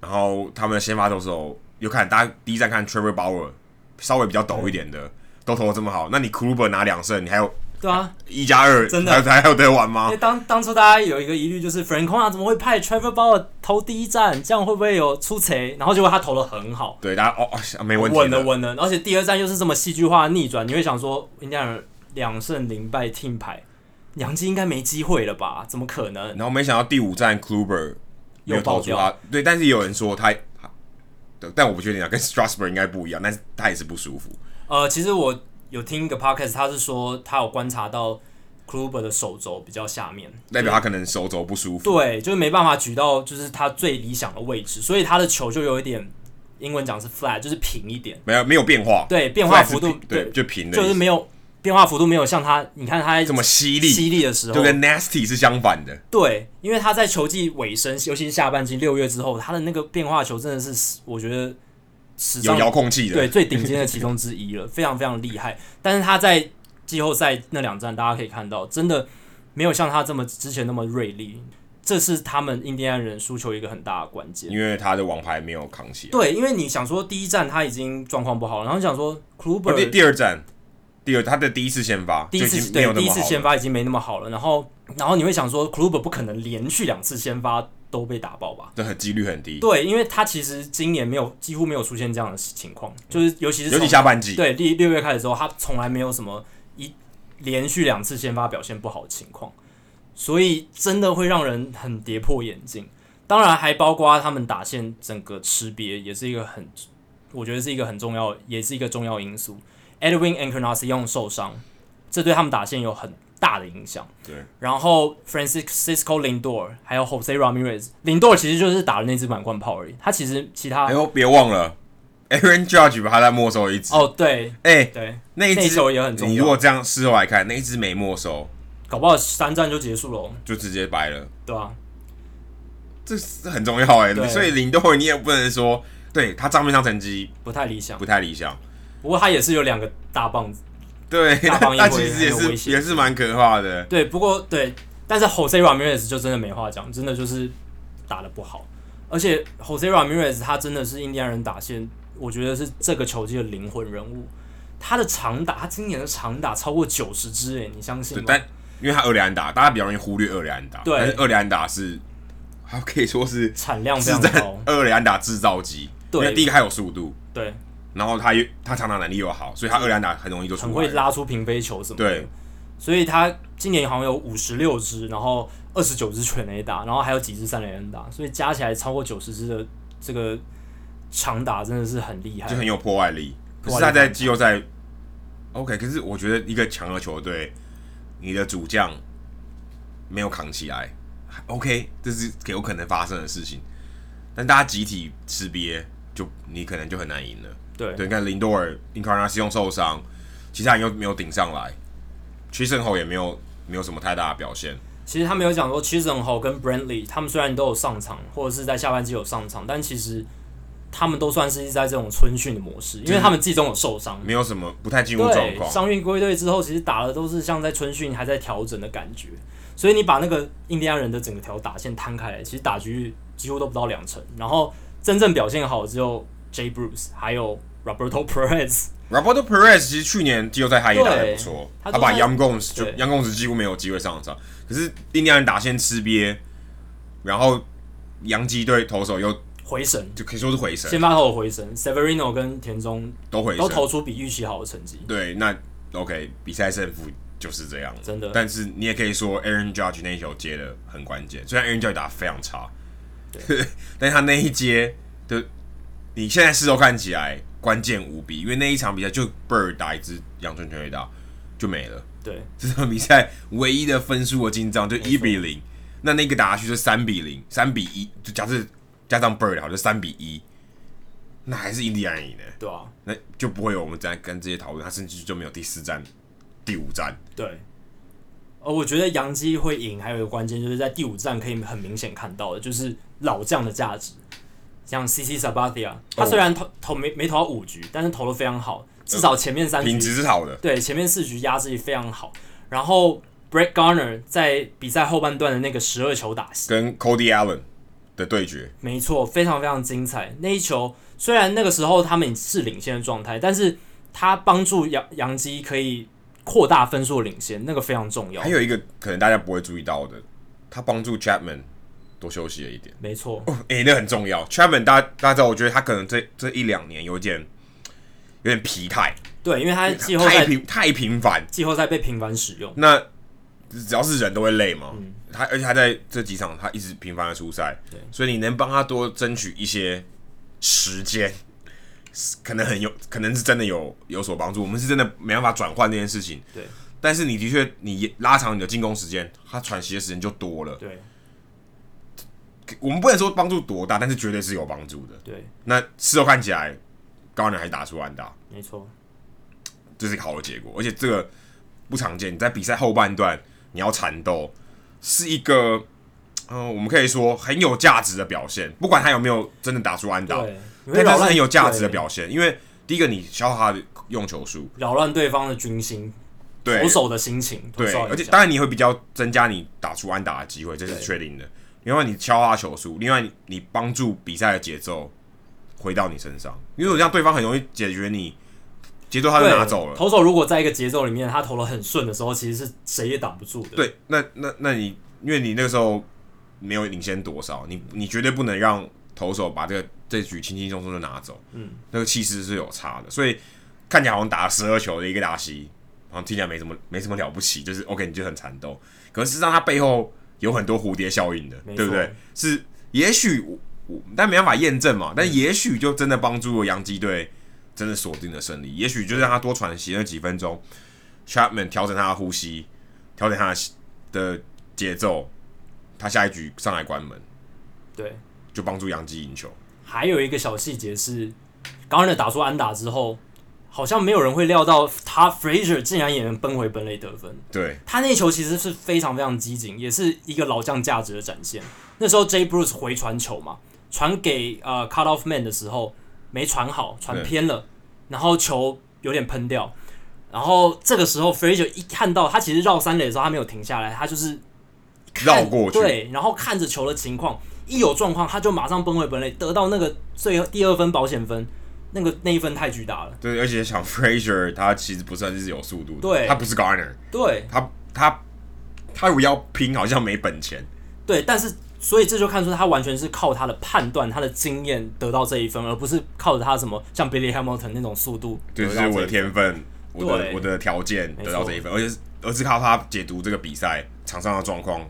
然后他们的先发投手又看大家第一站看 Trevor Bauer，稍微比较陡一点的，嗯、都投的这么好，那你 Kluber 拿两胜，你还有对啊一加二，真的还，还有得玩吗？因为当当初大家有一个疑虑，就是 Francona 怎么会派 Trevor Bauer 投第一站，这样会不会有出贼？然后结果他投的很好，对，大家哦哦没问题，稳了稳了，而且第二站又是这么戏剧化的逆转，你会想说，人两胜零败 team 牌，杨基应该没机会了吧？怎么可能？然后没想到第五站 Kluber 又投出他，对，但是也有人说他。但我不确定啊，跟 Strasburg 应该不一样，但是他也是不舒服。呃，其实我有听一个 podcast，他是说他有观察到 Kluber 的手肘比较下面，代表他可能手肘不舒服。对，就是没办法举到就是他最理想的位置，所以他的球就有一点，英文讲是 flat，就是平一点，没有没有变化。对，变化幅度对，对就平的，就是没有。变化幅度没有像他，你看他在这么犀利，犀利的时候，就跟 Nasty 是相反的。对，因为他在球季尾声，尤其是下半季六月之后，他的那个变化球真的是，我觉得史上有遥控器的，对最顶尖的其中之一了，非常非常厉害。但是他在季后赛那两站，大家可以看到，真的没有像他这么之前那么锐利，这是他们印第安人输球一个很大的关键。因为他的王牌没有扛起来。对，因为你想说第一站他已经状况不好，然后你想说 Kluber 第第二战。第二，他的第一次先发，第一次对第一次先发已经没那么好了。然后，然后你会想说，Kluber 不可能连续两次先发都被打爆吧？这很几率很低。对，因为他其实今年没有几乎没有出现这样的情况，就是尤其是尤其下半季，对六六月开始之后，他从来没有什么一连续两次先发表现不好的情况，所以真的会让人很跌破眼镜。当然，还包括他们打线整个吃瘪，也是一个很，我觉得是一个很重要，也是一个重要因素。Edwin Encarnacion 受伤，这对他们打线有很大的影响。对，然后 Francisco Lindor 还有 Jose Ramirez，Lindor 其实就是打了那支满贯炮而已。他其实其他，哎呦，别忘了 Aaron Judge 把他在没收一支。哦，对，哎、欸，对，那一支也很重要。你如果这样事后来看，那一支没没收，搞不好三战就结束了，就直接掰了。对啊，这是很重要哎。所以 Lindor 你也不能说，对他账面上成绩不太理想，不太理想。不过他也是有两个大棒子，对，大棒他其实也是也是蛮可怕的。对，不过对，但是 Jose Ramirez 就真的没话讲，真的就是打的不好。而且 Jose Ramirez 他真的是印第安人打线，我觉得是这个球季的灵魂人物。他的长打，他今年的长打超过九十支，诶，你相信吗？但因为他厄里安打，大家比较容易忽略厄里安打。对，但是二垒安打是，他可以说是产量非常高，二垒安打制造机。对，因为第一个还有速度。对。然后他又他长打能力又好，所以他二连打很容易就出来，很会拉出平飞球什么的。对，所以他今年好像有五十六支，然后二十九支全垒打，然后还有几支三垒打，所以加起来超过九十支的这个长打真的是很厉害，就很有破坏力。可是他在季后赛，OK，可是我觉得一个强的球队，你的主将没有扛起来，OK，这是有可能发生的事情。但大家集体吃瘪，就你可能就很难赢了。对，对，你看林多尔、林卡纳西用受伤，其他人又没有顶上来，Chisenhall 也没有没有什么太大的表现。其实他没有讲说 Chisenhall 跟 Brantley 他们虽然都有上场，或者是在下半季有上场，但其实他们都算是在这种春训的模式，因为他们季中有受伤，没有什么不太进入状况。伤愈归队之后，其实打的都是像在春训还在调整的感觉，所以你把那个印第安人的整个条打线摊开来，其实打局率几乎都不到两成，然后真正表现好只有 Jay Bruce 还有。Roberto Perez，Roberto Perez 其实去年季后赛他也打得不错，他把 Young Gomes 就 Young Gomes 几乎没有机会上场，可是印第安人打线吃瘪，然后洋基队投手又回神，就可以说是回神，先发投回神，Severino 跟田中都回神，都投出比预期好的成绩。对，那 OK，比赛胜负就是这样，真的。但是你也可以说 Aaron Judge 那一球接的很关键，虽然 Aaron Judge 打得非常差，对，但是他那一接的，你现在事后看起来。关键无比，因为那一场比赛就 Bird 打一支阳春全垒打就没了。对，这场比赛唯一的分数的进账就一比零，那那个打下去是三比零、三比一。就假设加上 Bird 好就三比一，那还是印第安人赢的，对啊，那就不会有我们在跟这些讨论，他甚至就没有第四战、第五战。对。呃，我觉得杨基会赢，还有一个关键就是在第五站可以很明显看到的，就是老将的价值。像 CC Sabathia，他虽然投投没没投到五局，但是投的非常好，至少前面三局品质是好的。对，前面四局压制力非常好。然后 Brett Gardner 在比赛后半段的那个十二球打戏，跟 Cody Allen 的对决，没错，非常非常精彩。那一球虽然那个时候他们是领先的状态，但是他帮助杨杨基可以扩大分数领先，那个非常重要。还有一个可能大家不会注意到的，他帮助 Chapman。多休息了一点，没错。哦，欸，那很重要。Chapman，大家大家知道，我觉得他可能这这一两年有点有点疲态。对，因为他季后赛太频太频繁，季后赛被频繁使用。那只要是人都会累嘛。嗯、他而且他在这几场他一直频繁的出赛，对，所以你能帮他多争取一些时间，可能很有可能是真的有有所帮助。我们是真的没办法转换这件事情。对，但是你的确你拉长你的进攻时间，他喘息的时间就多了。对。我们不能说帮助多大，但是绝对是有帮助的。对，那事后看起来，高人还是打出安打，没错，这是一个好的结果。而且这个不常见，你在比赛后半段你要缠斗，是一个嗯、呃，我们可以说很有价值的表现。不管他有没有真的打出安打，但他是很有价值的表现。因为第一个，你消耗他的用球数，扰乱对方的军心，对，投手的心情，对，而且当然你会比较增加你打出安打的机会，这是确定的。另外，你敲他球数；另外，你帮助比赛的节奏回到你身上。因为我这样，对方很容易解决你节奏，他就拿走了。投手如果在一个节奏里面，他投的很顺的时候，其实是谁也挡不住的。对，那那那你，因为你那个时候没有领先多少，你你绝对不能让投手把这个这局轻轻松松就拿走。嗯，那个气势是有差的。所以看起来好像打了十二球的一个打席，好像听起来没什么没什么了不起，就是 OK，你就很缠斗。可是实际上他背后。有很多蝴蝶效应的，对不对？是，也许我但没办法验证嘛。但也许就真的帮助了洋基队，真的锁定了胜利。也许就让他多喘息那几分钟，Chapman 调整他的呼吸，调整他的节奏，他下一局上来关门，对，就帮助洋基赢球。还有一个小细节是，刚刚打出安打之后。好像没有人会料到他 Frazier 竟然也能奔回本垒得分。对，他那球其实是非常非常机警，也是一个老将价值的展现。那时候 Jay Bruce 回传球嘛，传给呃 Cut Off Man 的时候没传好，传偏了，然后球有点喷掉。然后这个时候 Frazier 一看到他其实绕三垒的时候他没有停下来，他就是绕过去，对，然后看着球的情况，一有状况他就马上奔回本垒，得到那个最后第二分保险分。那个那一分太巨大了，对，而且像 Frazier 他其实不算是有速度的，对，他不是 Garner，对，他他他如果要拼，好像没本钱，对，但是所以这就看出他完全是靠他的判断、他的经验得到这一分，而不是靠着他什么像 Billy Hamilton 那种速度，对，就是我的天分，我的我的条件得到这一分，而且而是靠他解读这个比赛场上的状况，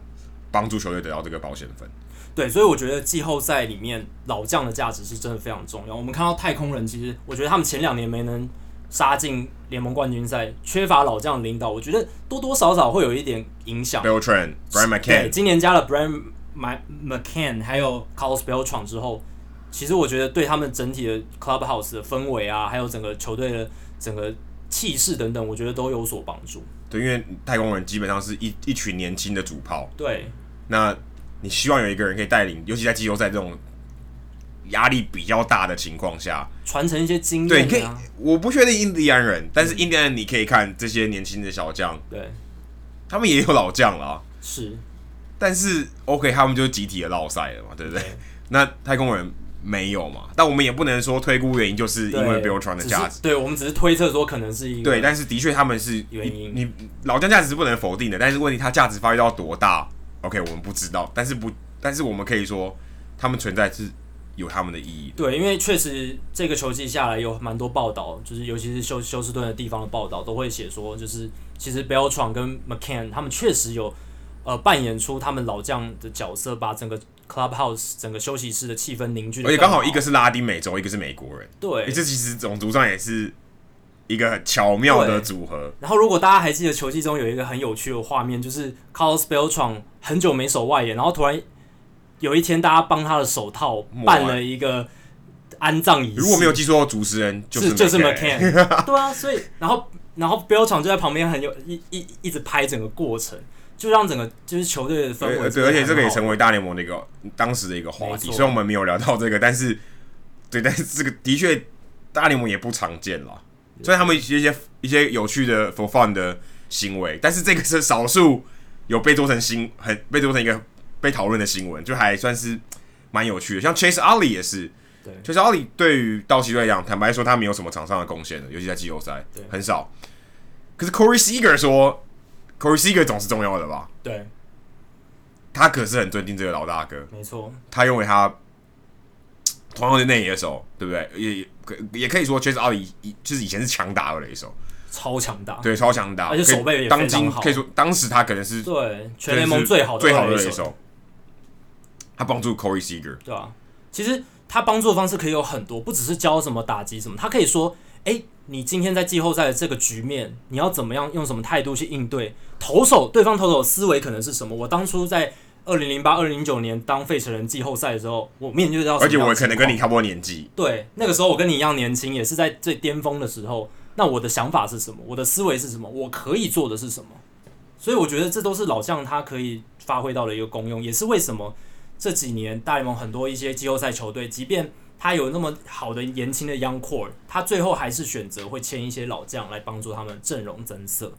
帮助球队得到这个保险分。对，所以我觉得季后赛里面老将的价值是真的非常重要。我们看到太空人，其实我觉得他们前两年没能杀进联盟冠军赛，缺乏老将的领导，我觉得多多少少会有一点影响。Beltran、Brian McCann，今年加了 Brian McCann 还有 Carlos Beltran 之后，其实我觉得对他们整体的 Clubhouse 的氛围啊，还有整个球队的整个气势等等，我觉得都有所帮助。对，因为太空人基本上是一一群年轻的主炮。对，那。你希望有一个人可以带领，尤其在季后赛这种压力比较大的情况下，传承一些经验、啊。对，你可以，我不确定印第安人，但是印第安人你可以看这些年轻的小将，对，他们也有老将了，是，但是 OK，他们就集体的落赛了嘛，对不对？对，那太空人没有嘛？但我们也不能说推估原因，就是因为 Beltran 的价值，对，我们只是推测说可能是一个对，但是的确他们是原因，你，你老将价值是不能否定的，但是问题他价值发挥到多大？OK，我们不知道，但是不，但是我们可以说，他们存在是有他们的意义。对，因为确实这个球季下来有蛮多报道，就是尤其是休休斯顿的地方的报道，都会写说，就是其实 Beltran 跟 McCann 他们确实有呃扮演出他们老将的角色，把整个 Clubhouse 整个休息室的气氛凝聚。而且刚好一个是拉丁美洲，一个是美国人。对，这其实种族上也是。一个很巧妙的组合。然后，如果大家还记得球季中有一个很有趣的画面，就是 Carlos Beltran 很久没守外野，然后突然有一天大家帮他的手套办了一个安葬仪式。如果没有记错，主持人就是就是 McCann。对啊，所以然后然后场就在旁边很有一一一直拍整个过程，就让整个就是球队的氛围。对，而且这个也成为大联盟的一个当时的一个话题。虽然我们没有聊到这个，但是对，但是这个的确大联盟也不常见了。所以他们一些一些有趣的 for fun 的行为，但是这个是少数有被做成新，很被做成一个被讨论的新闻，就还算是蛮有趣的。像 Chase Utley 也是，对，Chase Utley 对于道奇队来讲，坦白说他没有什么场上的贡献的，尤其在季后赛，对，很少。可是 Corey Seager 说，Corey Seager 总是重要的吧？对，他可是很尊敬这个老大哥，没错，他认为他同样的内野手，对不对？也。也可以说，确实奥里就是以前是强大的一手，超强大，对，超强大，而且手背也当今可以说，当时他可能是对全联盟最好的最好的一手。他帮助 Corey Seager，对啊，其实他帮助的方式可以有很多，不只是教什么打击什么，他可以说，哎、欸，你今天在季后赛的这个局面，你要怎么样用什么态度去应对投手，对方投手思维可能是什么？我当初在。二零零八、二零零九年当费城人季后赛的时候，我面对到，而且我可能跟你差不多年纪。对，那个时候我跟你一样年轻，也是在最巅峰的时候。那我的想法是什么？我的思维是什么？我可以做的是什么？所以我觉得这都是老将他可以发挥到的一个功用，也是为什么这几年大联盟很多一些季后赛球队，即便他有那么好的年轻的 young core，他最后还是选择会签一些老将来帮助他们阵容增色。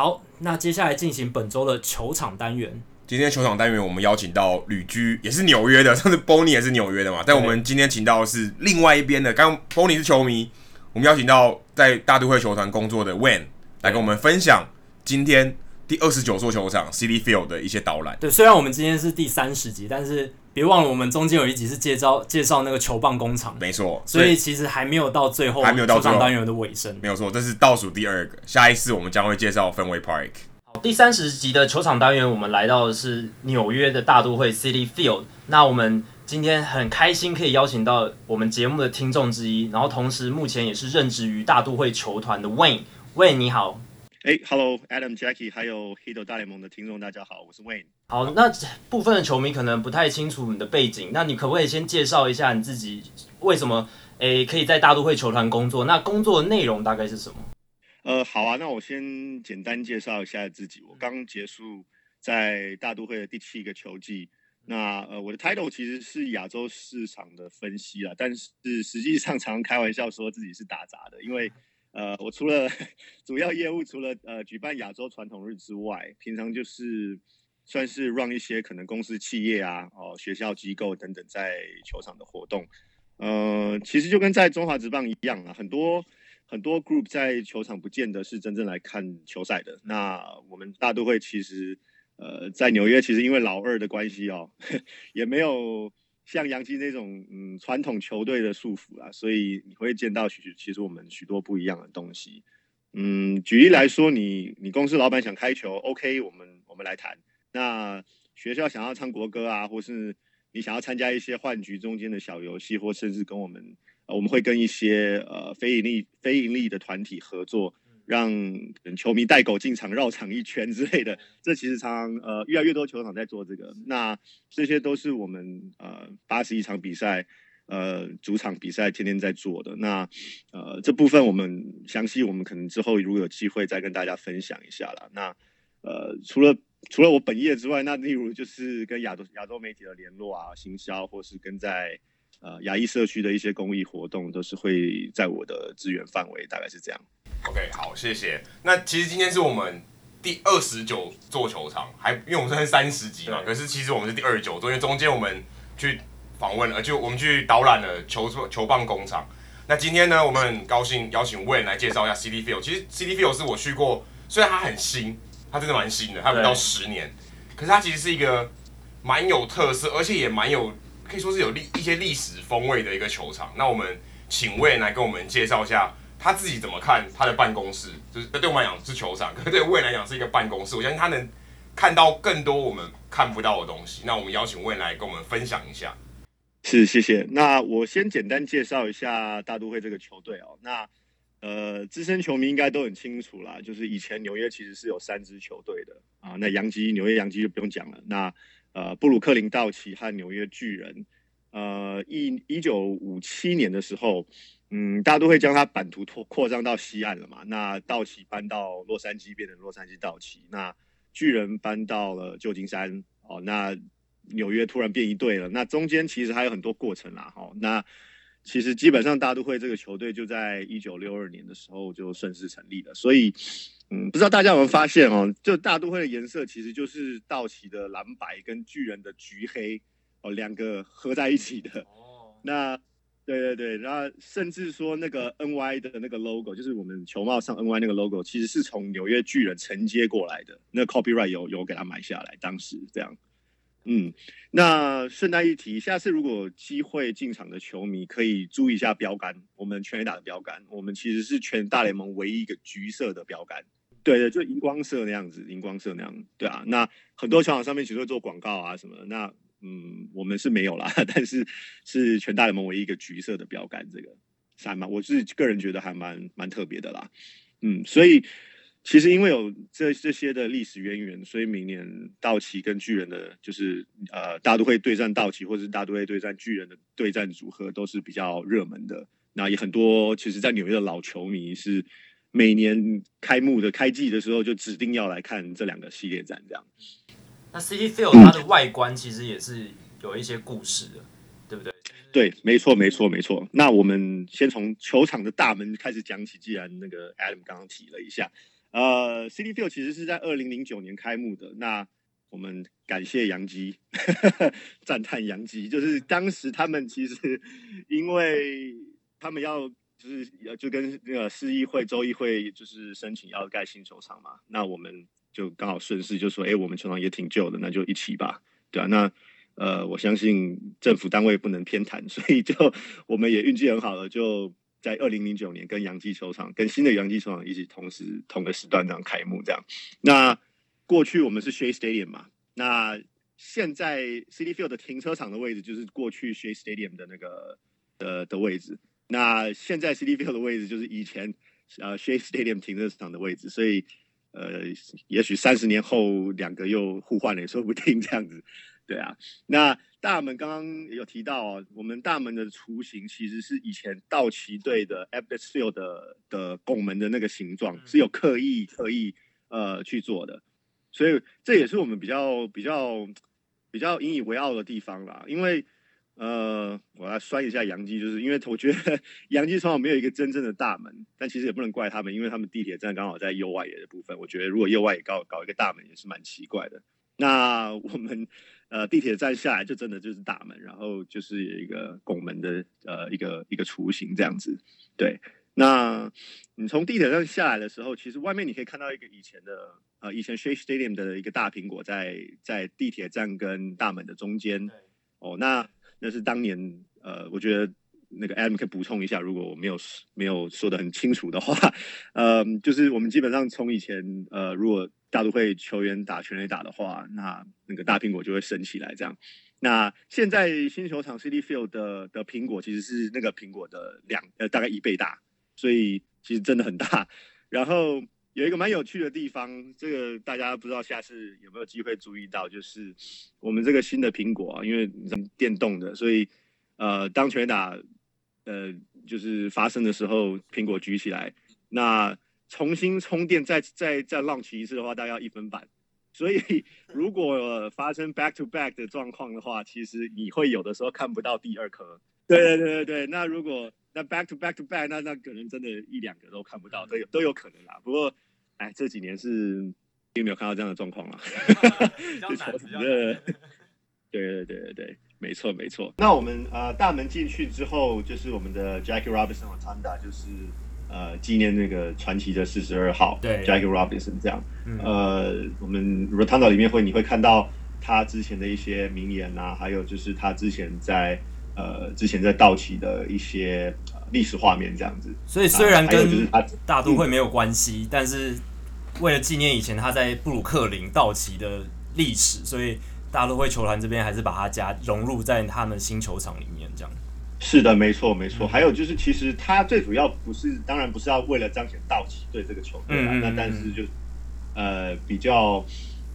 好，那接下来进行本周的球场单元。今天球场单元，我们邀请到旅居也是纽约的，上次 Bonnie 也是纽约的嘛。但我们今天请到的是另外一边的，刚 Bonnie 是球迷，我们邀请到在大都会球团工作的 Wayne 来跟我们分享今天第二十九座球场 City Field 的一些导览。对，虽然我们今天是第三十集，但是。别忘了，我们中间有一集是介绍介绍那个球棒工厂，没错，所以其实还没有到最后，还没有到球场单元的尾声，没有错，这是倒数第二个。下一次我们将会介绍 Fenway Park。好，第三十集的球场单元，我们来到的是纽约的大都会 City Field。那我们今天很开心可以邀请到我们节目的听众之一，然后同时目前也是任职于大都会球团的 Wayne。Wayne 你好。哎、hey，Hello，Adam、Jackie，还有 Hito 大联盟的听众，大家好，我是 Wayne。好，那部分的球迷可能不太清楚你的背景，那你可不可以先介绍一下你自己？为什么诶可以在大都会球团工作？那工作的内容大概是什么？呃，好啊，那我先简单介绍一下自己。我刚结束在大都会的第七个球季，那呃，我的 title 其实是亚洲市场的分析啊，但是实际上常开玩笑说自己是打杂的，因为。呃，我除了主要业务，除了呃举办亚洲传统日之外，平常就是算是让一些可能公司企业啊、哦学校机构等等在球场的活动。呃，其实就跟在中华职棒一样啊，很多很多 group 在球场不见得是真正来看球赛的。那我们大都会其实呃在纽约，其实因为老二的关系哦，也没有。像杨基那种嗯传统球队的束缚啊，所以你会见到许其实我们许多不一样的东西。嗯，举例来说，你你公司老板想开球，OK，我们我们来谈。那学校想要唱国歌啊，或是你想要参加一些换局中间的小游戏，或甚至跟我们，我们会跟一些呃非盈利非盈利的团体合作。让球迷带狗进场绕场一圈之类的，这其实常常呃越来越多球场在做这个。那这些都是我们呃八十一场比赛呃主场比赛天天在做的。那呃这部分我们详细我们可能之后如果有机会再跟大家分享一下啦。那呃除了除了我本业之外，那例如就是跟亚洲亚洲媒体的联络啊、行销，或是跟在呃亚裔社区的一些公益活动，都是会在我的资源范围，大概是这样。OK，好，谢谢。那其实今天是我们第二十九座球场，还因为我们是三十集嘛，可是其实我们是第二十九座，因为中间我们去访问了，就我们去导览了球球棒工厂。那今天呢，我们很高兴邀请 Wayne 来介绍一下 Citi Field。其实 Citi Field 是我去过，虽然它很新，它真的蛮新的，它不到十年，可是它其实是一个蛮有特色，而且也蛮有可以说是有历一些历史风味的一个球场。那我们请魏来跟我们介绍一下。他自己怎么看他的办公室？就是对我们来讲是球场，可是对魏来讲是一个办公室。我相信他能看到更多我们看不到的东西。那我们邀请魏来跟我们分享一下。是，谢谢。那我先简单介绍一下大都会这个球队哦。那呃，资深球迷应该都很清楚啦，就是以前纽约其实是有三支球队的啊。那洋基，纽约洋基就不用讲了。那呃，布鲁克林道奇和纽约巨人。呃，一一九五七年的时候，嗯，大家都会将它版图拓扩张到西岸了嘛。那道奇搬到洛杉矶，变成洛杉矶道奇。那巨人搬到了旧金山。哦，那纽约突然变一队了。那中间其实还有很多过程啦。好，那。其实基本上大都会这个球队就在一九六二年的时候就顺势成立了，所以，嗯，不知道大家有没有发现哦，就大都会的颜色其实就是道奇的蓝白跟巨人的橘黑哦，两个合在一起的。哦，那对对对，然后甚至说那个 NY 的那个 logo，就是我们球帽上 NY 那个 logo，其实是从纽约巨人承接过来的，那 copyright 有有给他买下来，当时这样。嗯，那顺带一提，下次如果机会进场的球迷可以注意一下标杆，我们全垒打的标杆，我们其实是全大联盟唯一一个橘色的标杆。对的，就荧光色那样子，荧光色那样。对啊，那很多球场上面其实会做广告啊什么的，那嗯，我们是没有啦，但是是全大联盟唯一一个橘色的标杆，这个还蛮，我是个人觉得还蛮蛮特别的啦。嗯，所以。其实因为有这这些的历史渊源，所以明年道奇跟巨人的，就是呃大都会对战道奇，或者是大都会对战巨人的对战组合，都是比较热门的。那也很多，其实，在纽约的老球迷是每年开幕的开季的时候，就指定要来看这两个系列战。这样。那 Citi Field 它的外观其实也是有一些故事的，对不对？对，没错，没错，没错。那我们先从球场的大门开始讲起，既然那个 Adam 刚刚提了一下。呃，Citi Field 其实是在二零零九年开幕的。那我们感谢杨基，赞叹杨基，就是当时他们其实因为他们要就是就跟那个市议会、州议会就是申请要盖新球场嘛。那我们就刚好顺势就说，哎，我们球场也挺旧的，那就一起吧，对啊。那呃，我相信政府单位不能偏袒，所以就我们也运气很好的就。在二零零九年，跟洋基球场、跟新的洋基球场一起同时同个时段这样开幕，这样。那过去我们是 Shea Stadium 嘛，那现在 City Field 的停车场的位置就是过去 Shea Stadium 的那个的的位置。那现在 City Field 的位置就是以前呃 Shea Stadium 停车场的位置，所以呃，也许三十年后两个又互换了也说不定这样子。对啊，那。大门刚刚有提到哦，我们大门的雏形其实是以前道奇队的 Field 的的拱门的那个形状，是有刻意刻意呃去做的，所以这也是我们比较比较比较引以为傲的地方啦。因为呃，我来酸一下杨基，就是因为我觉得杨基从来没有一个真正的大门，但其实也不能怪他们，因为他们地铁站刚好在右外野的部分，我觉得如果右外野搞搞一个大门也是蛮奇怪的。那我们。呃，地铁站下来就真的就是大门，然后就是有一个拱门的呃一个一个雏形这样子。对，那你从地铁站下来的时候，其实外面你可以看到一个以前的呃以前 Shea Stadium 的一个大苹果在在地铁站跟大门的中间。哦，那那是当年呃，我觉得那个 Adam 可以补充一下，如果我没有没有说的很清楚的话，呃，就是我们基本上从以前呃如果。大都会球员打全垒打的话，那那个大苹果就会升起来。这样，那现在新球场 Citi Field 的的苹果其实是那个苹果的两呃大概一倍大，所以其实真的很大。然后有一个蛮有趣的地方，这个大家不知道下次有没有机会注意到，就是我们这个新的苹果啊，因为电动的，所以呃当全垒打呃就是发生的时候，苹果举起来，那。重新充电再再再 launch 一次的话，大概要一分半。所以如果发生 back to back 的状况的话，其实你会有的时候看不到第二颗。对对对对对。那如果那 back to back to back，那那可能真的一两个都看不到，都有都有可能啦。不过，哎，这几年是并没有看到这样的状况了。比较难，比较难。对对对对对，没错没错。那我们呃大门进去之后，就是我们的 Jackie Robinson 和 Tanda，就是。呃，纪念那个传奇的四十二号，对，Jackie Robinson 这样。嗯、呃，我们 Rotunda 里面会你会看到他之前的一些名言啊，还有就是他之前在呃之前在道奇的一些历史画面这样子。所以虽然跟大都会没有关系，但是为了纪念以前他在布鲁克林道奇的历史，所以大都会球团这边还是把他加融入在他们新球场里面，这样。是的，没错，没错。还有就是，其实他最主要不是，当然不是要为了彰显道奇对这个球队啊，嗯嗯嗯，那但是就呃比较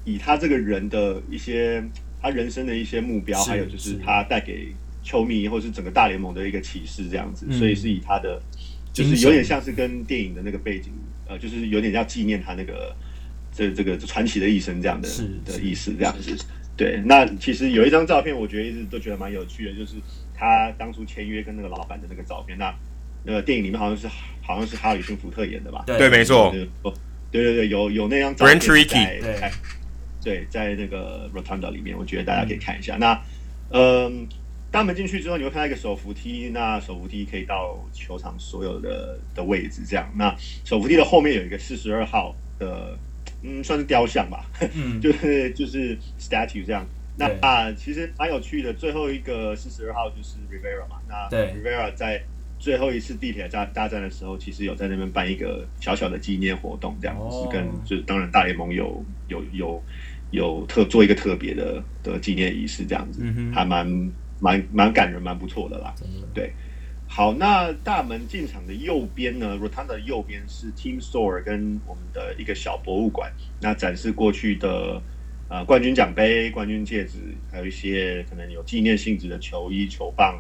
以他这个人的一些他人生的一些目标，还有就是他带给球迷或是整个大联盟的一个启示这样子，嗯、所以是以他的就是有点像是跟电影的那个背景，呃，就是有点要纪念他那个这这个传奇的一生这样的的意思这样子。对，那其实有一张照片，我觉得一直都觉得蛮有趣的，就是他当初签约跟那个老板的那个照片。那那个电影里面好像是好像是哈里逊福特演的吧？对，对没错。对对对，有有那张照片在对，对，在那个 Rotunda 里面，我觉得大家可以看一下。嗯、那嗯，大门进去之后，你会看到一个手扶梯，那手扶梯可以到球场所有的的位置，这样。那手扶梯的后面有一个四十二号的。嗯，算是雕像吧，嗯，就是就是 statue 这样。那啊，其实蛮有趣的。最后一个四十二号就是 Rivera 嘛。那 Rivera 在最后一次地铁大大战的时候，其实有在那边办一个小小的纪念活动，这样是跟就是当然大联盟有有有有特做一个特别的的纪念仪式，这样子，嗯、哼还蛮蛮蛮感人，蛮不错的啦。的对。好，那大门进场的右边呢？Rotunda 的右边是 Team Store 跟我们的一个小博物馆，那展示过去的呃冠军奖杯、冠军戒指，还有一些可能有纪念性质的球衣、球棒，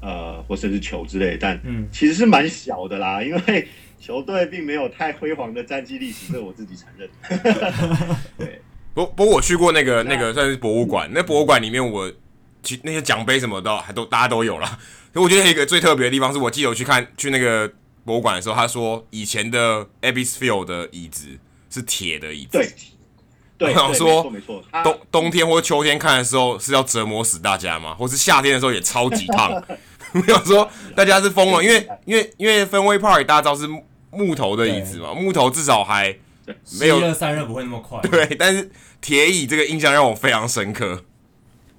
呃，或甚至球之类。但嗯，其实是蛮小的啦，因为球队并没有太辉煌的战绩历史，这我自己承认。对，不不过我去过那个那个算是博物馆，那博物馆里面我其那些奖杯什么的还都大家都有了。我觉得一个最特别的地方是我记得我去看去那个博物馆的时候，他说以前的 Abbey's Field 的椅子是铁的椅子。对，对，我想说，冬冬天或秋天看的时候是要折磨死大家吗？或是夏天的时候也超级烫？我想说大家是疯了，因为因为因为 Fenway Park 大家知道是木头的椅子嘛，木头至少还没有散热不会那么快。对，但是铁椅这个印象让我非常深刻。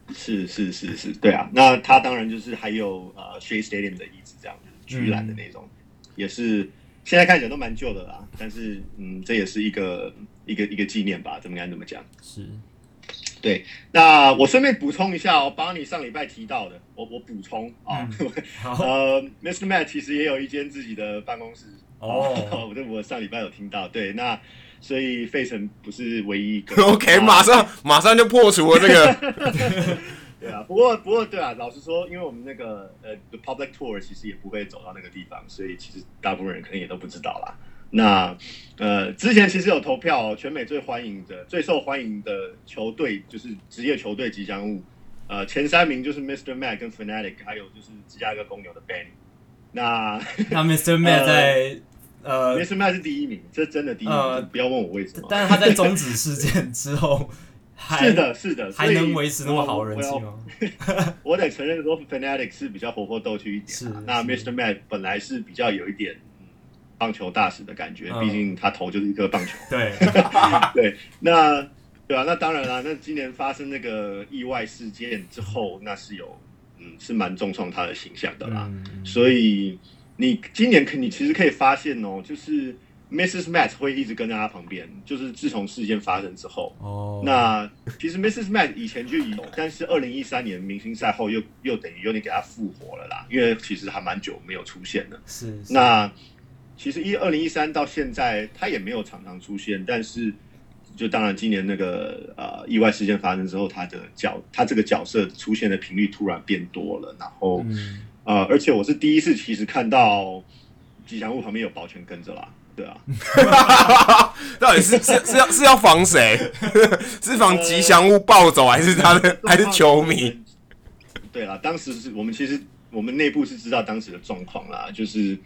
是是是是，对啊，那他当然就是还有呃 Shea Stadium 的椅子这样子，居然的那种，嗯、也是现在看起来都蛮旧的啦，但是嗯，这也是一个一个一个纪念吧，怎么该怎么讲？是，对。那我顺便补充一下哦，把你上礼拜提到的，我我补充啊，嗯、呃，Mr. Matt 其实也有一间自己的办公室哦，我这我上礼拜有听到，对，那。所以费城不是唯一一个。OK，马上马上就破除了这个。对啊，不过不过对啊，老实说，因为我们那个呃，the public tour 其实也不会走到那个地方，所以其实大部分人可能也都不知道啦。那呃，之前其实有投票，全美最欢迎的、最受欢迎的球队就是职业球队吉祥物，呃，前三名就是 Mr. Mac 跟 Fanatic，还有就是芝加哥公牛的 Benny。那那 Mr. Mac 在。呃，Mr. Matt 是第一名，这真的第一名，呃、不要问我为什么。但是他在终止事件之后，是的，是的，还能维持那么好人气吗？我，我得承认说，Fanatic 是比比较活泼逗趣一点。是，那 Mr. Matt 本来是比较有一点棒球大使的感觉，毕、嗯、竟他头就是一颗棒球。对，对，那对啊，那当然了，那今年发生那个意外事件之后，那是有嗯，是蛮重创他的形象的啦，嗯、所以。你今年可你其实可以发现哦，就是 Mrs. Matt 会一直跟在他旁边，就是自从事件发生之后。哦。那其实 Mrs. Matt 以前就有，但是二零一三年明星赛后又又等于有点给他复活了啦，因为其实还蛮久没有出现的。是，是。那其实一二零一三到现在他也没有常常出现，但是就当然今年那个呃意外事件发生之后，他的角他这个角色出现的频率突然变多了，然后。嗯呃，而且我是第一次，其实看到吉祥物旁边有保全跟着啦，对啊，到底是是是要是要防谁？是防吉祥物暴走，还是他的、呃、还是球迷？对啦，当时是我们其实我们内部是知道当时的状况啦，就是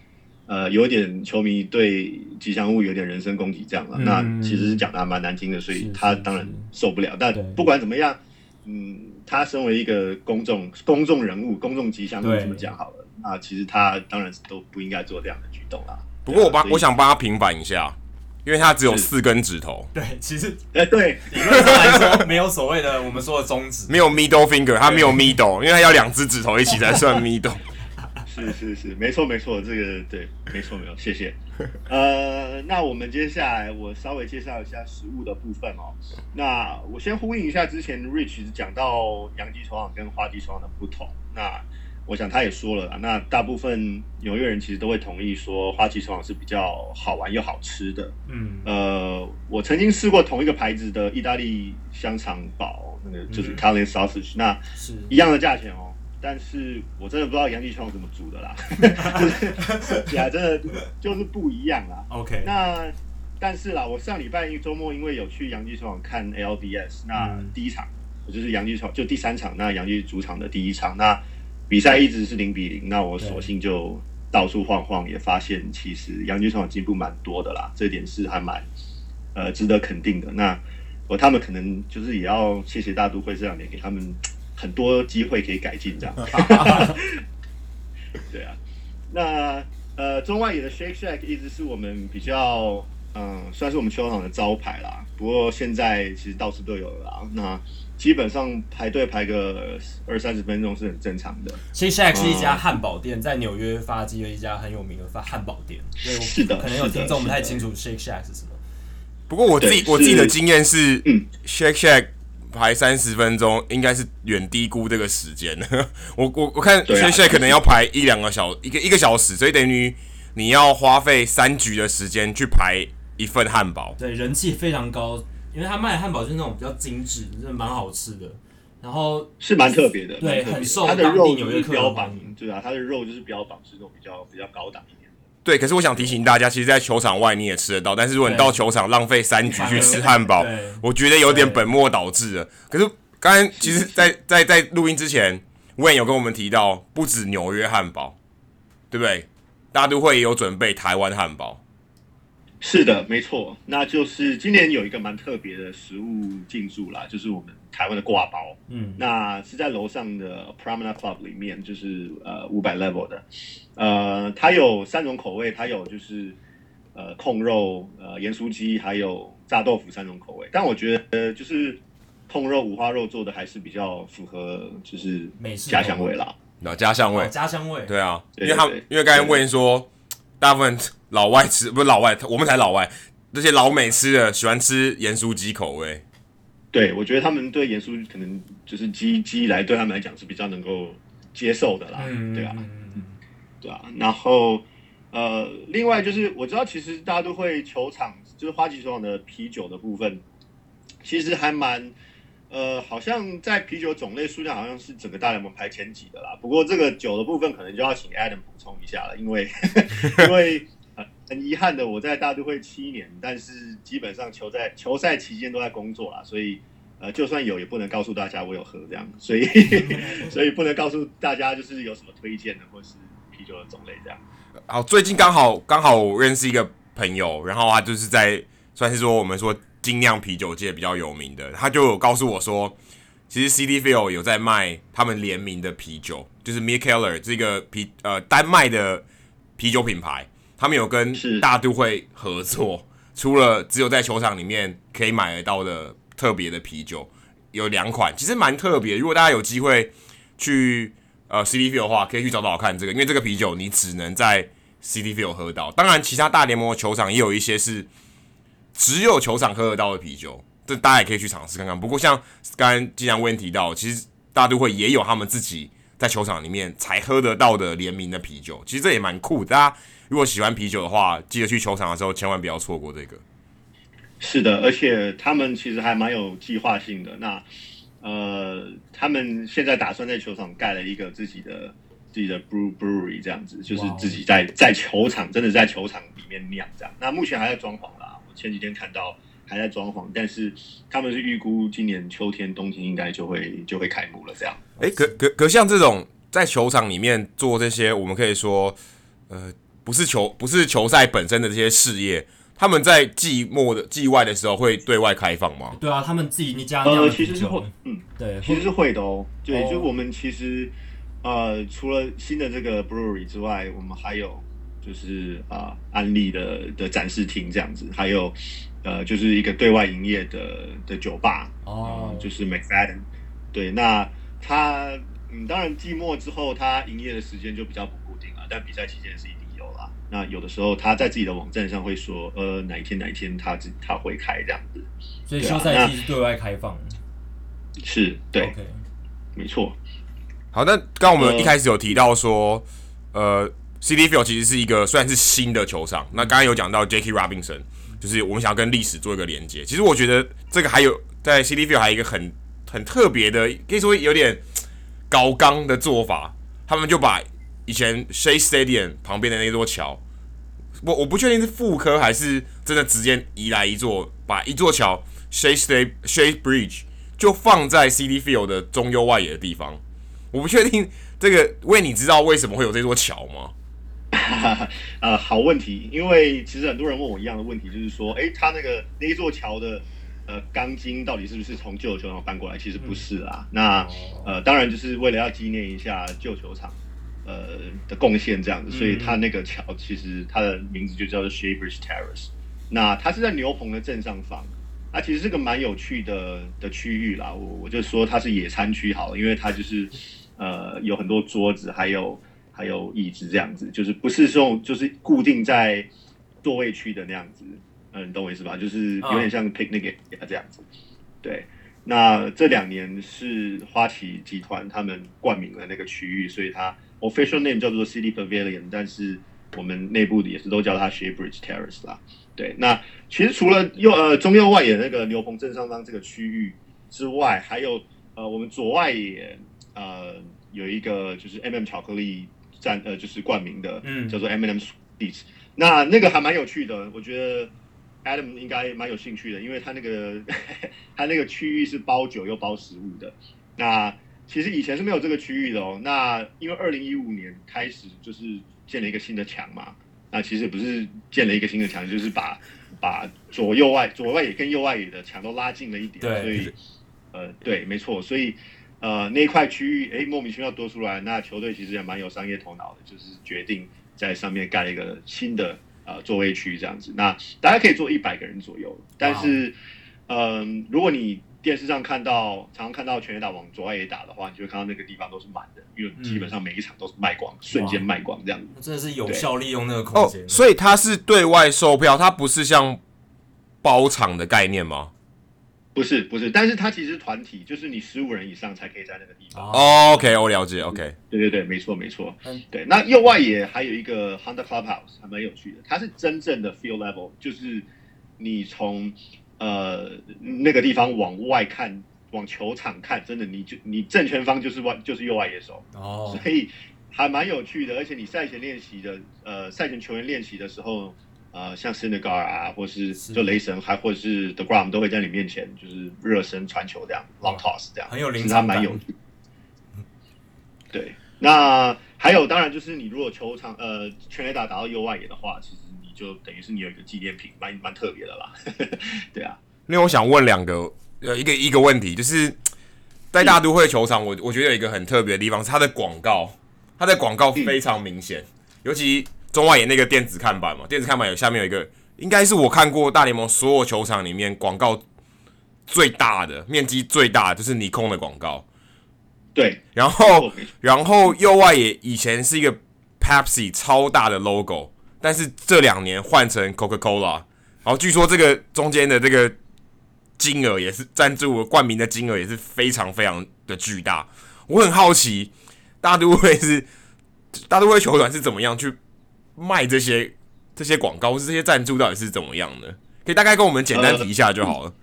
呃有点球迷对吉祥物有点人身攻击这样了，嗯、那其实是讲的还蛮难听的，所以他当然受不了。但不管怎么样，嗯。他身为一个公众公众人物、公众吉祥物，这么讲好了，那其实他当然都不应该做这样的举动啦。不过我帮我想帮他平反一下，因为他只有四根指头。对，其实哎，对，理论上来说没有所谓的我们说的中指，没有 middle finger，他没有 middle，因为他要两只指头一起才算 middle。是是是，没错没错，这个对，没错没错，谢谢。呃，那我们接下来我稍微介绍一下食物的部分哦。那我先呼应一下之前 Rich 讲到洋基球场跟花季球场的不同。那我想他也说了，那大部分纽约人其实都会同意说花旗球场是比较好玩又好吃的。嗯，呃，我曾经试过同一个牌子的意大利香肠堡，那个就是 Italian sausage，、嗯、那是一样的价钱哦。但是我真的不知道洋基球场怎么煮的啦，就是起来真的就是不一样啦。OK，那但是啦，我上礼拜一周末因为有去洋基球场看 LDS，那第一场我、嗯、就是洋基球场就第三场，那杨继主场的第一场那。比赛一直是零比零，那我索性就到处晃晃，也发现其实洋基球场进步蛮多的啦，这点是还蛮呃值得肯定的。那我他们可能就是也要谢谢大都会这两年给他们很多机会可以改进这样。对啊，那呃中外野的 Shake Shack 一直是我们比较嗯、呃、算是我们球场的招牌啦，不过现在其实到处都有了啦。那基本上排队排个二三十分钟是很正常的。Shake Shack 是一家汉堡店，嗯、在纽约发迹的一家很有名的发汉堡店。是的，可能有听众不太清楚 Shake Shack 是什么。不过我自己我自己的经验是，Shake Shack 排三十分钟应该是远低估这个时间。我我我看 Shake Shack 可能要排一两个小一个一个小时，所以等于你要花费三局的时间去排一份汉堡。对，人气非常高。因为他卖的汉堡就是那种比较精致，真的蛮好吃的。然后是蛮特别的，对，很受当地纽约客标榜，对啊，它的肉就是标榜是那种比较比较高档一点的。对，可是我想提醒大家，其实，在球场外你也吃得到，但是如果你到球场浪费三局去吃汉堡，我觉得有点本末倒置了。可是刚才其实在，在在在录音之前，Wayne 有跟我们提到，不止纽约汉堡，对不对？大都会也有准备台湾汉堡。是的，没错，那就是今年有一个蛮特别的食物进驻啦，就是我们台湾的挂包，嗯，那是在楼上的 Promenade Club 里面，就是呃五百 level 的，呃，它有三种口味，它有就是呃控肉、呃盐酥鸡，还有炸豆腐三种口味，但我觉得就是控肉五花肉做的还是比较符合就是美家乡味啦，那家乡味，家乡味，对啊，因为他因为刚才问说大部分。老外吃不是老外，我们才老外。那些老美吃的喜欢吃盐酥鸡口味。对，我觉得他们对盐酥可能就是鸡鸡来对他们来讲是比较能够接受的啦，嗯、对啊，对啊。然后呃，另外就是我知道，其实大家都会球场，就是花旗球场的啤酒的部分，其实还蛮呃，好像在啤酒种类数量好像是整个大联盟排前几的啦。不过这个酒的部分可能就要请 Adam 补充一下了，因为 因为。很遗憾的，我在大都会七年，但是基本上球在球赛期间都在工作啦，所以呃，就算有也不能告诉大家我有喝这样，所以 所以不能告诉大家就是有什么推荐的或是啤酒的种类这样。好，最近刚好刚好我认识一个朋友，然后他就是在算是说我们说精酿啤酒界比较有名的，他就有告诉我说，其实 Citi Field 有在卖他们联名的啤酒，就是 Mikkeller 这个啤呃丹麦的啤酒品牌。他们有跟大都会合作，除了只有在球场里面可以买得到的特别的啤酒，有两款，其实蛮特别。如果大家有机会去呃 City Field 的话，可以去找找看这个，因为这个啤酒你只能在 City Field 喝到。当然，其他大联盟的球场也有一些是只有球场喝得到的啤酒，这大家也可以去尝试看看。不过，像刚刚既然问提到，其实大都会也有他们自己在球场里面才喝得到的联名的啤酒，其实这也蛮酷。大家。如果喜欢啤酒的话，记得去球场的时候千万不要错过这个。是的，而且他们其实还蛮有计划性的。那呃，他们现在打算在球场盖了一个自己的自己的 brew brewery，这样子，就是自己在在球场真的在球场里面酿这样。那目前还在装潢啦，我前几天看到还在装潢，但是他们是预估今年秋天冬天应该就会就会开幕了这样。哎、欸，可可可像这种在球场里面做这些，我们可以说呃。不是球，不是球赛本身的这些事业，他们在季末的季外的时候会对外开放吗？对啊，他们自己你家呃，其实是会，嗯，对，其实是会的哦。对，就我们其实呃，除了新的这个 brewery 之外，我们还有就是啊，安利的的展示厅这样子，还有呃，就是一个对外营业的的酒吧哦、呃，就是 McFadden。对，那他嗯，当然季末之后他营业的时间就比较不固定了，但比赛期间是一定有啦。那有的时候他在自己的网站上会说，呃，哪一天哪一天他自他会开这样子。所以休赛期是对外开放。是，对，okay. 没错。好，那刚刚我们一开始有提到说，呃，呃，Citi Field 其实是一个虽然是新的球场，那刚刚有讲到 Jackie Robinson，就是我们想要跟历史做一个连接。其实我觉得这个还有在 Citi Field 还有一个很很特别的，可以说有点高刚的做法，他们就把以前 Shea Stadium 旁边的那座桥，我我不确定是复刻还是真的直接移来一座，把一座桥 Shea Stay Shea Bridge 就放在 Citi Field 的中右外野的地方。我不确定这个，为你知道为什么会有这座桥吗？呃，好问题，因为其实很多人问我一样的问题，就是说，哎，他那个那一座桥的呃钢筋到底是不是从旧球场搬过来？其实不是啦。嗯、那呃，当然就是为了要纪念一下旧球场呃的贡献这样子，所以它那个桥其实它的名字就叫做 Bridge Terrace。那它是在牛棚的正上方。啊，其实是个蛮有趣的的区域啦，我我就说它是野餐区好了，因为它就是呃有很多桌子，还有还有椅子这样子，就是不是说就是固定在座位区的那样子，嗯，你懂我意思吧？就是有点像 picnic 这样子。对，那这两年是花旗集团他们冠名了那个区域，所以它 official name 叫做 City Pavilion，但是我们内部的也是都叫它 Shea Bridge Terrace 啦。对，那其实除了右呃中右外野那个牛棚正上方这个区域之外，还有呃我们左外野呃有一个就是 M&M 巧克力站呃就是冠名的，嗯，叫做 M&M Sweets。那那个还蛮有趣的，我觉得 Adam 应该蛮有兴趣的，因为他那个 他那个区域是包酒又包食物的。那其实以前是没有这个区域的哦。那因为二零一五年开始就是建了一个新的墙嘛。那其实不是建了一个新的墙，就是把 把左右外左外野跟右外野的墙都拉近了一点，所以呃对，没错，所以呃那一块区域哎莫名其妙多出来，那球队其实也蛮有商业头脑的，就是决定在上面盖一个新的呃座位区这样子，那大家可以坐一百个人左右，但是嗯、呃、如果你电视上看到，常常看到全垒打往左外野打的话，你就会看到那个地方都是满的，因为基本上每一场都是卖光，嗯、瞬间卖光这样子。真的是有效利用那个空间。哦，所以它是对外售票，它不是像包场的概念吗？不是，不是，但是它其实团体，就是你十五人以上才可以在那个地方。哦，OK，我了解。OK，对对对，没错没错。对，那右外野还有一个 Honda Clubhouse，还蛮有趣的，它是真正的 field level，就是你从。呃，那个地方往外看，往球场看，真的，你就你正前方就是外就是右外野手哦，所以还蛮有趣的。而且你赛前练习的，呃，赛前球员练习的时候，呃，像 Syndergaard 啊，或是就雷神，还或者是 DeGrom 都会在你面前就是热身传球这样，long toss 这样，很有临场感，蛮有。对，那还有当然就是你如果球场呃全垒打打到右外野的话，其实你。就等于是你有一个纪念品，蛮蛮特别的啦。对啊，因为我想问两个呃一个一个问题，就是在大都会球场，我我觉得有一个很特别的地方是它的广告，它的广告非常明显，尤其中外野那个电子看板嘛，电子看板有下面有一个，应该是我看过大联盟所有球场里面广告最大的面积最大的，就是尼康的广告。对，然后然后右外野以前是一个 Pepsi 超大的 logo。但是这两年换成 Coca-Cola，然后据说这个中间的这个金额也是赞助冠名的金额也是非常非常的巨大。我很好奇，大都会是大都会球团是怎么样去卖这些这些广告，或是这些赞助到底是怎么样的？可以大概跟我们简单提一下就好了。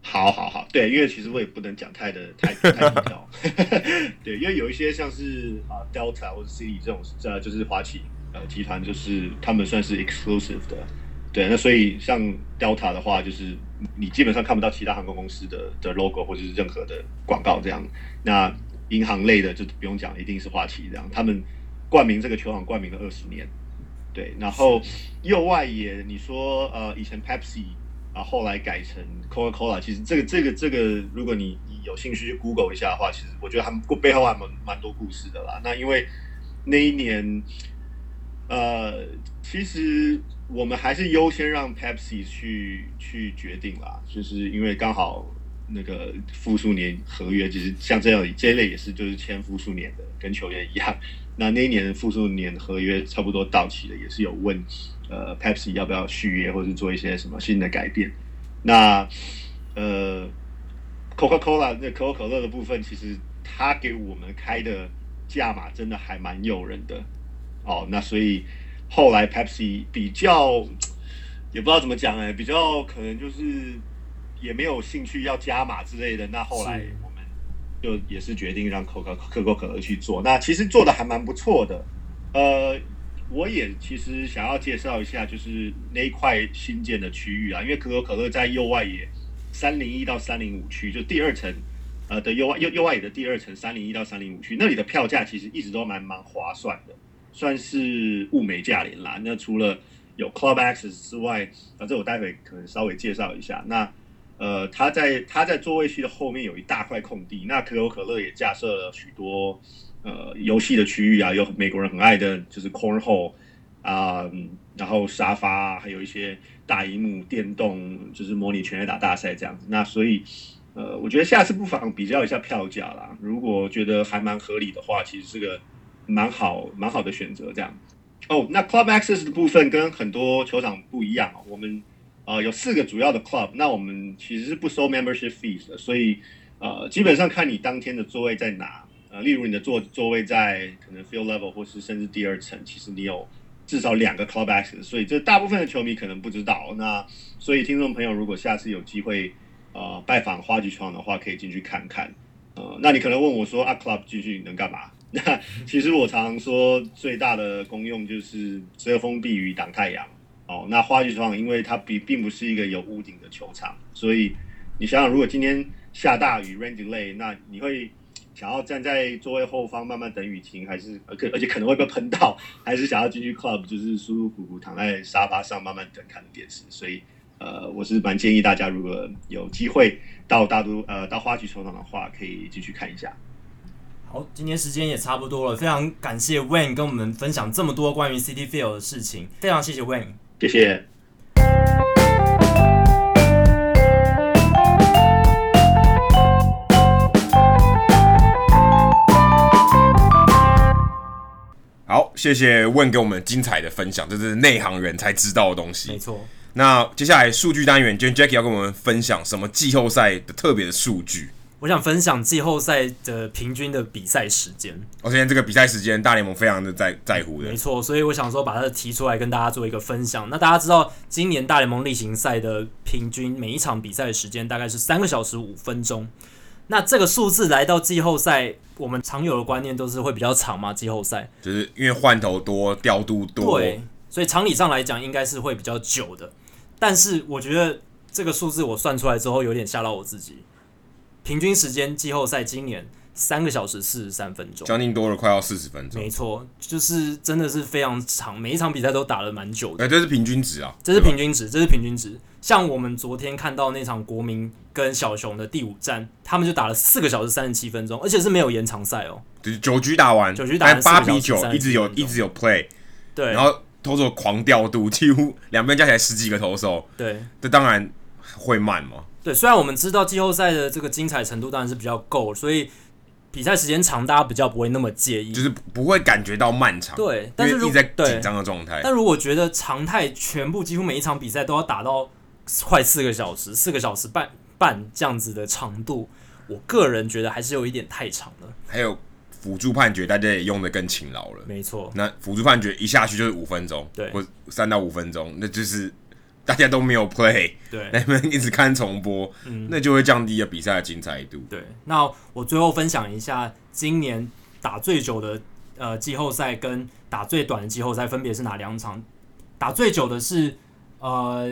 好好好，对，因为其实我也不能讲太的太太低调，对，因为有一些像是啊 Delta 或者 City 这种呃就是花旗。呃，集团就是他们算是 exclusive 的，对，那所以像 Delta 的话，就是你基本上看不到其他航空公司的的 logo 或者是任何的广告这样。那银行类的就不用讲，一定是花旗这样。他们冠名这个球场冠名了二十年，对。然后右外野，你说呃以前 Pepsi 啊，后来改成 Coca-Cola，其实这个这个这个，如果你你有兴趣去 Google 一下的话，其实我觉得他们背后还蛮蛮多故事的啦。那因为那一年。呃，其实我们还是优先让 Pepsi 去去决定啦，就是因为刚好那个复数年合约，其实像这样这一类也是就是签复数年的，跟球员一样。那那一年复数年合约差不多到期了，也是有问题呃 Pepsi 要不要续约，或是做一些什么新的改变。那呃 Coca-Cola 那可口可乐的部分，其实他给我们开的价码真的还蛮诱人的哦。那所以后来 Pepsi 比较也不知道怎么讲哎，比较可能就是也没有兴趣要加码之类的。那后来。就也是决定让可口可口可乐去做，那其实做的还蛮不错的。呃，我也其实想要介绍一下，就是那一块新建的区域啊，因为可口可乐在右外野三零一到三零五区，就第二层呃的右外右右外野的第二层三零一到三零五区，那里的票价其实一直都蛮蛮划算的，算是物美价廉啦。那除了有 Club Access 之外，反正我待会可能稍微介绍一下那。呃，他在他在座位区的后面有一大块空地，那可口可乐也架设了许多呃游戏的区域啊，有美国人很爱的就是 cornhole 啊，然后沙发，还有一些大荧幕、电动，就是模拟全垒打大赛这样子。那所以呃，我觉得下次不妨比较一下票价啦，如果觉得还蛮合理的话，其实是个蛮好蛮好的选择这样。哦，那 Club Access 的部分跟很多球场不一样，哦我们。呃，有四个主要的 club，那我们其实是不收 membership fees 的，所以呃，基本上看你当天的座位在哪，呃，例如你的座座位在可能 field level 或是甚至第二层，其实你有至少两个 club access，所以这大部分的球迷可能不知道。那所以听众朋友如果下次有机会呃拜访花菊球场的话，可以进去看看。呃，那你可能问我说啊，club 进去能干嘛？那其实我常说最大的功用就是遮风避雨挡太阳。哦，那花菊球场因为它并并不是一个有屋顶的球场，所以你想想，如果今天下大雨，rain delay，那你会想要站在座位后方慢慢等雨停，还是而而且可能会被喷到，还是想要进去 club，就是舒舒服服躺在沙发上慢慢等看电视？所以呃，我是蛮建议大家，如果有机会到大都呃到花菊球场的话，可以进去看一下。好，今天时间也差不多了，非常感谢 Wayne 跟我们分享这么多关于 Citi Field 的事情，非常谢谢 Wayne。谢谢。好，谢谢 Wayne 给我们精彩的分享，这是内行人才知道的东西。没错。那接下来数据单元，今天 Jackie 要跟我们分享什么季后赛的特别的数据？我想分享季后赛的平均的比赛时间。我今天这个比赛时间，大联盟非常的在在乎的。没错，所以我想说把它提出来跟大家做一个分享。那大家知道，今年大联盟例行赛的平均每一场比赛的时间大概是三个小时五分钟。那这个数字来到季后赛，我们常有的观念都是会比较长嘛？季后赛就是因为换头多、调度多，对，所以常理上来讲应该是会比较久的。但是我觉得这个数字我算出来之后，有点吓到我自己。平均时间季后赛今年三个小时四十三分钟，将近多了快要四十分钟。没错，就是真的是非常长，每一场比赛都打了蛮久的。哎、欸，这是平均值啊，这是平均值，这是平均值。像我们昨天看到那场国民跟小熊的第五战，他们就打了四个小时三十七分钟，而且是没有延长赛哦，就是九局打完，九局打完八比九，一直有一直有 play，对，然后投手狂调度，几乎两边加起来十几个投手，对，这当然会慢嘛。对，虽然我们知道季后赛的这个精彩程度当然是比较够，所以比赛时间长，大家比较不会那么介意，就是不会感觉到漫长。对，但是一直在紧张的状态。但如果觉得常态全部几乎每一场比赛都要打到快四个小时、四个小时半半这样子的长度，我个人觉得还是有一点太长了。还有辅助判决，大家也用的更勤劳了。没错，那辅助判决一下去就是五分钟，对，或三到五分钟，那就是。大家都没有 play，对，那边一直看重播，嗯，那就会降低了比赛的精彩度。对，那我最后分享一下今年打最久的呃季后赛跟打最短的季后赛分别是哪两场？打最久的是呃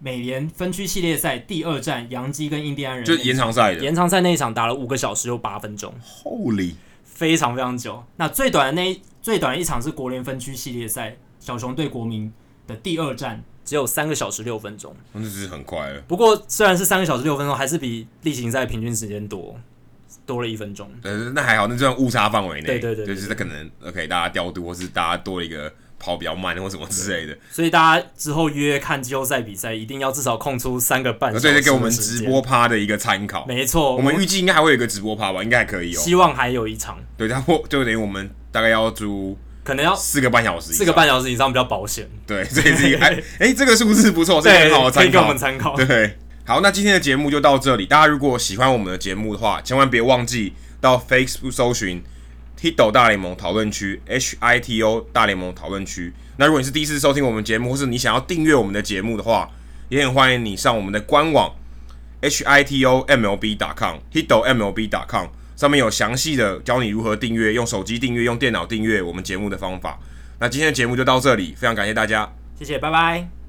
美联分区系列赛第二战，洋基跟印第安人，就延长赛的延长赛那一场打了五个小时又八分钟，Holy，非常非常久。那最短的那一最短的一场是国联分区系列赛，小熊对国民的第二战。只有三个小时六分钟，那就是很快了。不过虽然是三个小时六分钟，还是比例行赛平均时间多多了一分钟。呃，那还好，那就算误差范围内。对对对，对，就是可能 OK，大家调度或是大家多了一个跑比较慢或什么之类的。所以大家之后约看季后赛比赛，一定要至少空出三个半小时，对，给我们直播趴的一个参考。没错，我们预计应该还会有一个直播趴吧，应该还可以哦。希望还有一场。对，然后就等于我们大概要租，可能要四个半小时，四个半小时以上比较保险。对，这也是一个哎哎，这个数字不错，这个很好的参考，可以给我们参考。对。好，那今天的节目就到这里。大家如果喜欢我们的节目的话，千万别忘记到 Facebook 搜寻 “Hito 大联盟讨论区 ”（H I T O 大联盟讨论区）。那如果你是第一次收听我们节目，或是你想要订阅我们的节目的话，也很欢迎你上我们的官网 h i t o m l b dot com hito m l b dot com，上面有详细的教你如何订阅，用手机订阅，用电脑订阅我们节目的方法。那今天的节目就到这里，非常感谢大家，谢谢，拜拜。